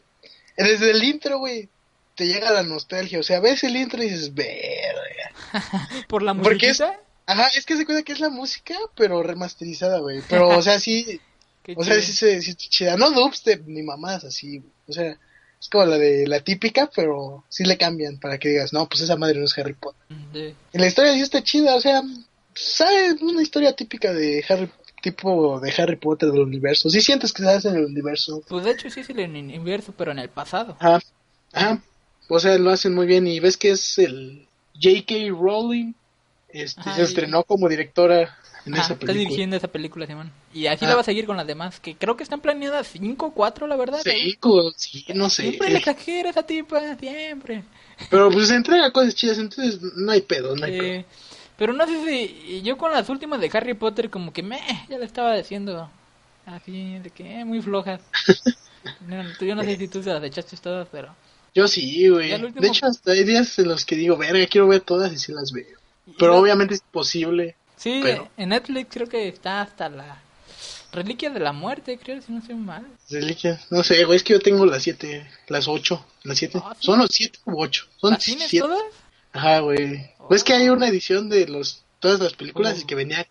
desde el intro, güey, te llega la nostalgia. O sea, ves el intro y dices, verga. ¿Por la Porque es- musiquita? Ajá, es que se cuenta que es la música, pero remasterizada, güey. Pero, o sea, sí. O sea, sí, se sí, está chida. No dubstep ni mamás así. O sea, es como la de la típica, pero sí le cambian para que digas, no, pues esa madre no es Harry Potter. Sí. Y la historia sí está chida, o sea, ¿sabes? Una historia típica de Harry tipo de Harry Potter del universo. Sí sientes que estás en el universo. Pues de hecho sí es el universo, pero en el pasado. Ajá. Ajá. O sea, lo hacen muy bien y ves que es el J.K. Rowling. Este, Ajá, se y- estrenó como directora en Ajá, esa está película. dirigiendo esa película, Simón. Y así Ah. la va a seguir con las demás, que creo que están planeadas 5 o 4, la verdad. Sí, co- sí, no sé. Siempre le exagera esa tipa, siempre. Pero pues se entrega cosas chidas, entonces no hay pedo, no hay pedo. Eh, pero no sé si yo con las últimas de Harry Potter como que me ya le estaba diciendo así de que eh, muy flojas. No, yo no sé si tú se las echaste todas, pero Yo sí, güey. De hecho, hasta hay días en los que digo, verga, quiero ver todas y sí las veo. Pero Y- obviamente es posible. sí, pero- en Netflix creo que está hasta la Reliquia de la Muerte, creo, si no estoy mal. Reliquias. No sé, güey, es que yo tengo las siete, las ocho, las siete. Ah, ¿sí? ¿Son los siete u ocho? Son ¿Las tienes siete. todas? Ajá, güey. Pues que hay una edición de los todas las películas Oh. y que venía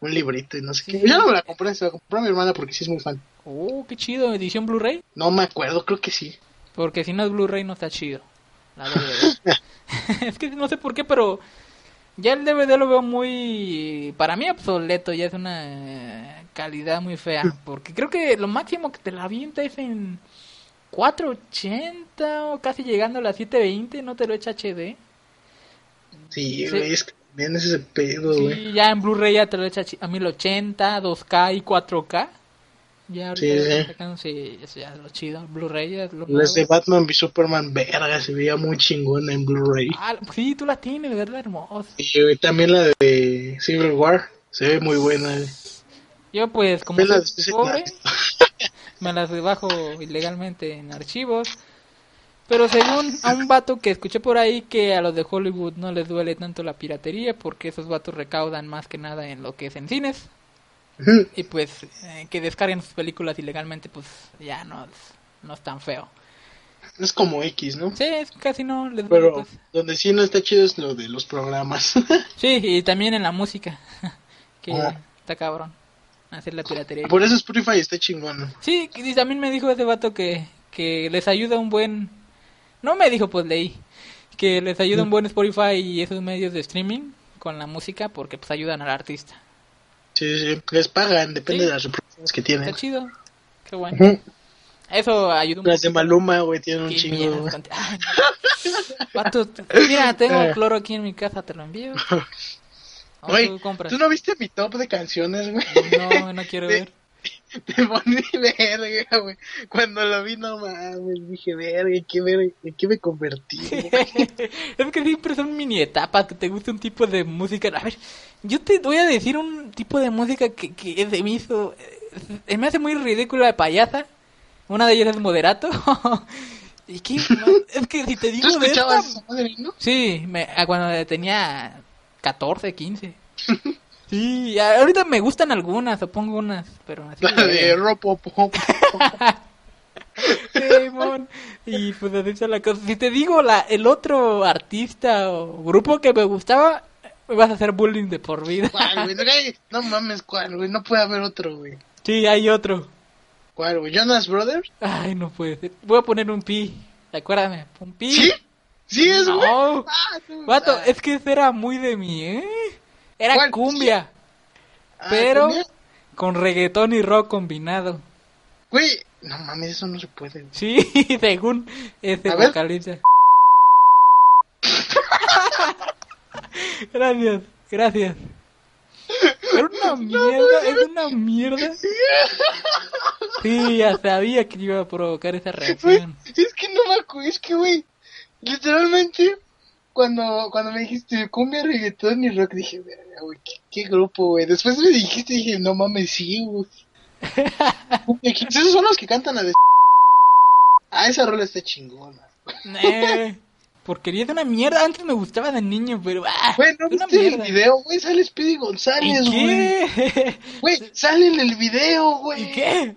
un librito y no sé Sí. qué. Yo no me la compré, se la compró a mi hermana porque sí es muy fan. Oh, qué chido, edición Blu-ray. No me acuerdo, creo que sí. Porque si no es Blu-ray no está chido. La DVD. es que no sé por qué, pero ya el DVD lo veo muy, para mí obsoleto, ya es una calidad muy fea. Porque creo que lo máximo que te la avienta es en 480 o casi llegando a las 720, no te lo echa HD. Sí, Sí. es que también es ese pedo, güey. Sí, ya en Blu-ray ya te lo echa a 1080, 2K y 4K. Ya ahorita Sí, ya sí. ya lo chido. Blu-ray es lo Las de nuevo. Batman v Superman, verga, se veía muy chingón en Blu-ray. Ah, sí, tú la tienes, ¿verdad? Hermoso. Y también la de Civil War, se ve muy buena. güey. Yo pues como soy pobre, me las bajo ilegalmente en archivos. Pero según a un vato que escuché por ahí que a los de Hollywood no les duele tanto la piratería porque esos vatos recaudan más que nada en lo que es en cines. Y pues eh, que descarguen sus películas ilegalmente pues ya no, es- no es tan feo. Es como X, ¿no? Sí, es casi no les. Pero pues. donde sí no está chido es lo de los programas. Sí, y también en la música. que Ah. está cabrón. Hacer la piratería. Por eso Spotify está chingón. Sí, y también me dijo ese vato que, que les ayuda un buen... No me dijo, pues leí. Que les ayuda un buen Spotify y esos medios de streaming con la música porque pues ayudan al artista. Sí, sí, les pagan, depende Sí. de las reproducciones que tienen. Está chido. Qué bueno. Ujú. Eso ayuda un Las de. Maluma, güey, tienen un chingo. t- mira, tengo Eh. cloro aquí en mi casa, te lo envío. Güey, tú compras. ¿tú no viste mi top de canciones, güey? No, no quiero Sí. ver. Te poní verga, güey. Cuando lo vi, no mames, dije, verga, ¿en qué, verga, ¿en qué me convertí? es que siempre son mini etapas que te gusta un tipo de música. A ver, yo te voy a decir un tipo de música que, que se me hizo. eh, me hace muy ridícula de payasa. Una de ellas es moderato. y que, es que si te ¿Tú digo de esta. madre, no? Sí, me, ah, cuando tenía 14, 15. Sí, ahorita me gustan algunas, o pongo unas, pero así. La de Ropopo. Simón. Y pues así está la cosa. Si te digo la, el otro artista o grupo que me gustaba, me vas a hacer bullying de por vida. ¿Cuál, güey? No, mames, ¿cuál, güey? No puede haber otro, güey. Sí, hay otro. ¿Cuál, güey? ¿Jonas Brothers? Ay, no puede ser. Voy a poner un pi. Acuérdame, un pi. ¿Sí? ¿Sí es, güey? No. Ah, no, Vato, ah. es que ese era muy de mí, ¿eh? Era ¿Cuál? cumbia, Ah, pero ¿cumbia? con reggaetón y rock combinado. Güey, no mames, eso no se puede. güey. Sí, según ver. vocalista. gracias, gracias. Era una mierda, es una mierda. Sí, ya sabía que iba a provocar esa Güey, reacción. es que no me acuerdo, es que, güey, literalmente, cuando, cuando me dijiste cumbia, reggaetón y rock, dije, güey, ¿qué, qué grupo, güey. Después me dijiste, dije, no mames, sí, güey. Kings, Esos son los que cantan la de... Ah, esa rola está chingona. Eh, porquería es una mierda. Antes me gustaba de niño, pero. Ah, Güey, ¿no viste el mierda. video, güey? Sale Speedy González, ¿Y güey. Güey, sale en el video, güey. ¿Y qué?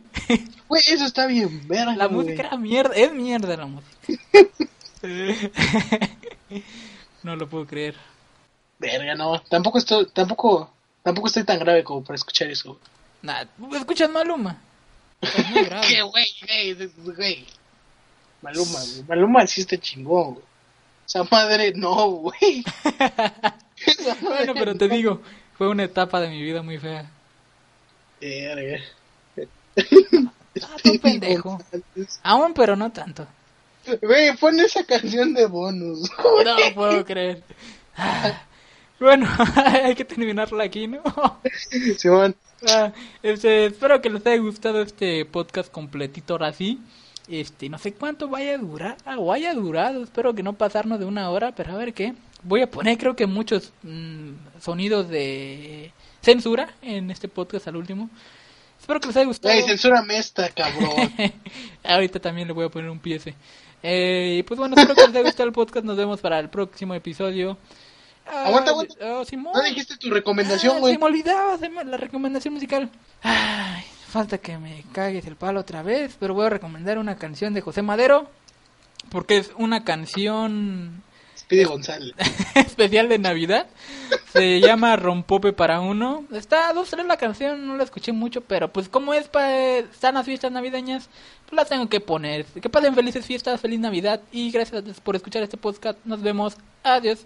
Güey, eso está bien, verga, La güey. música era mierda, es mierda la música. no lo puedo creer. Verga, no. Tampoco estoy, tampoco, tampoco estoy tan grave como para escuchar eso. Nah, ¿escuchas Maluma? Es muy grave. ¿Qué, güey? Maluma, güey. Maluma sí está chingón, güey. Esa madre, no, güey. Bueno, pero te digo, fue una etapa de mi vida muy fea. Verga. Ah, tú pendejo. Aún, pero no tanto. Güey, pon esa canción de bonus. No puedo creer. Ah, Bueno, hay que terminarla aquí, ¿no? Simón. Ah, este, espero que les haya gustado este podcast completito ahora sí. Este, no sé cuánto vaya a durar, ah, o haya durado, espero que no pasarnos de una hora, pero a ver qué. Voy a poner creo que muchos mm, sonidos de censura en este podcast al último. Espero que les haya gustado. Güey, censúrame esta, cabrón. Ahorita también le voy a poner un PS. Eh, y pues bueno, espero que les haya gustado el podcast. Nos vemos para el próximo episodio. Ah, Aguanta, aguanta. oh, Simón. No dijiste tu recomendación, Ah, güey. se me olvidaba se me- la recomendación musical. Ay, falta que me cagues el palo otra vez, pero voy a recomendar una canción de José Madero, porque es una canción Speedy González. especial de Navidad. Se llama Rompope para uno. Está a dos tres la canción, no la escuché mucho, pero pues como es para están las fiestas navideñas, pues las tengo que poner. Que pasen felices fiestas, feliz Navidad y gracias por escuchar este podcast. Nos vemos. Adiós.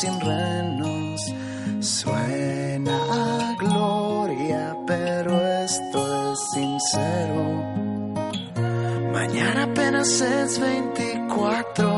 Sin renos. Suena a gloria, pero esto es sincero. Mañana apenas es 24.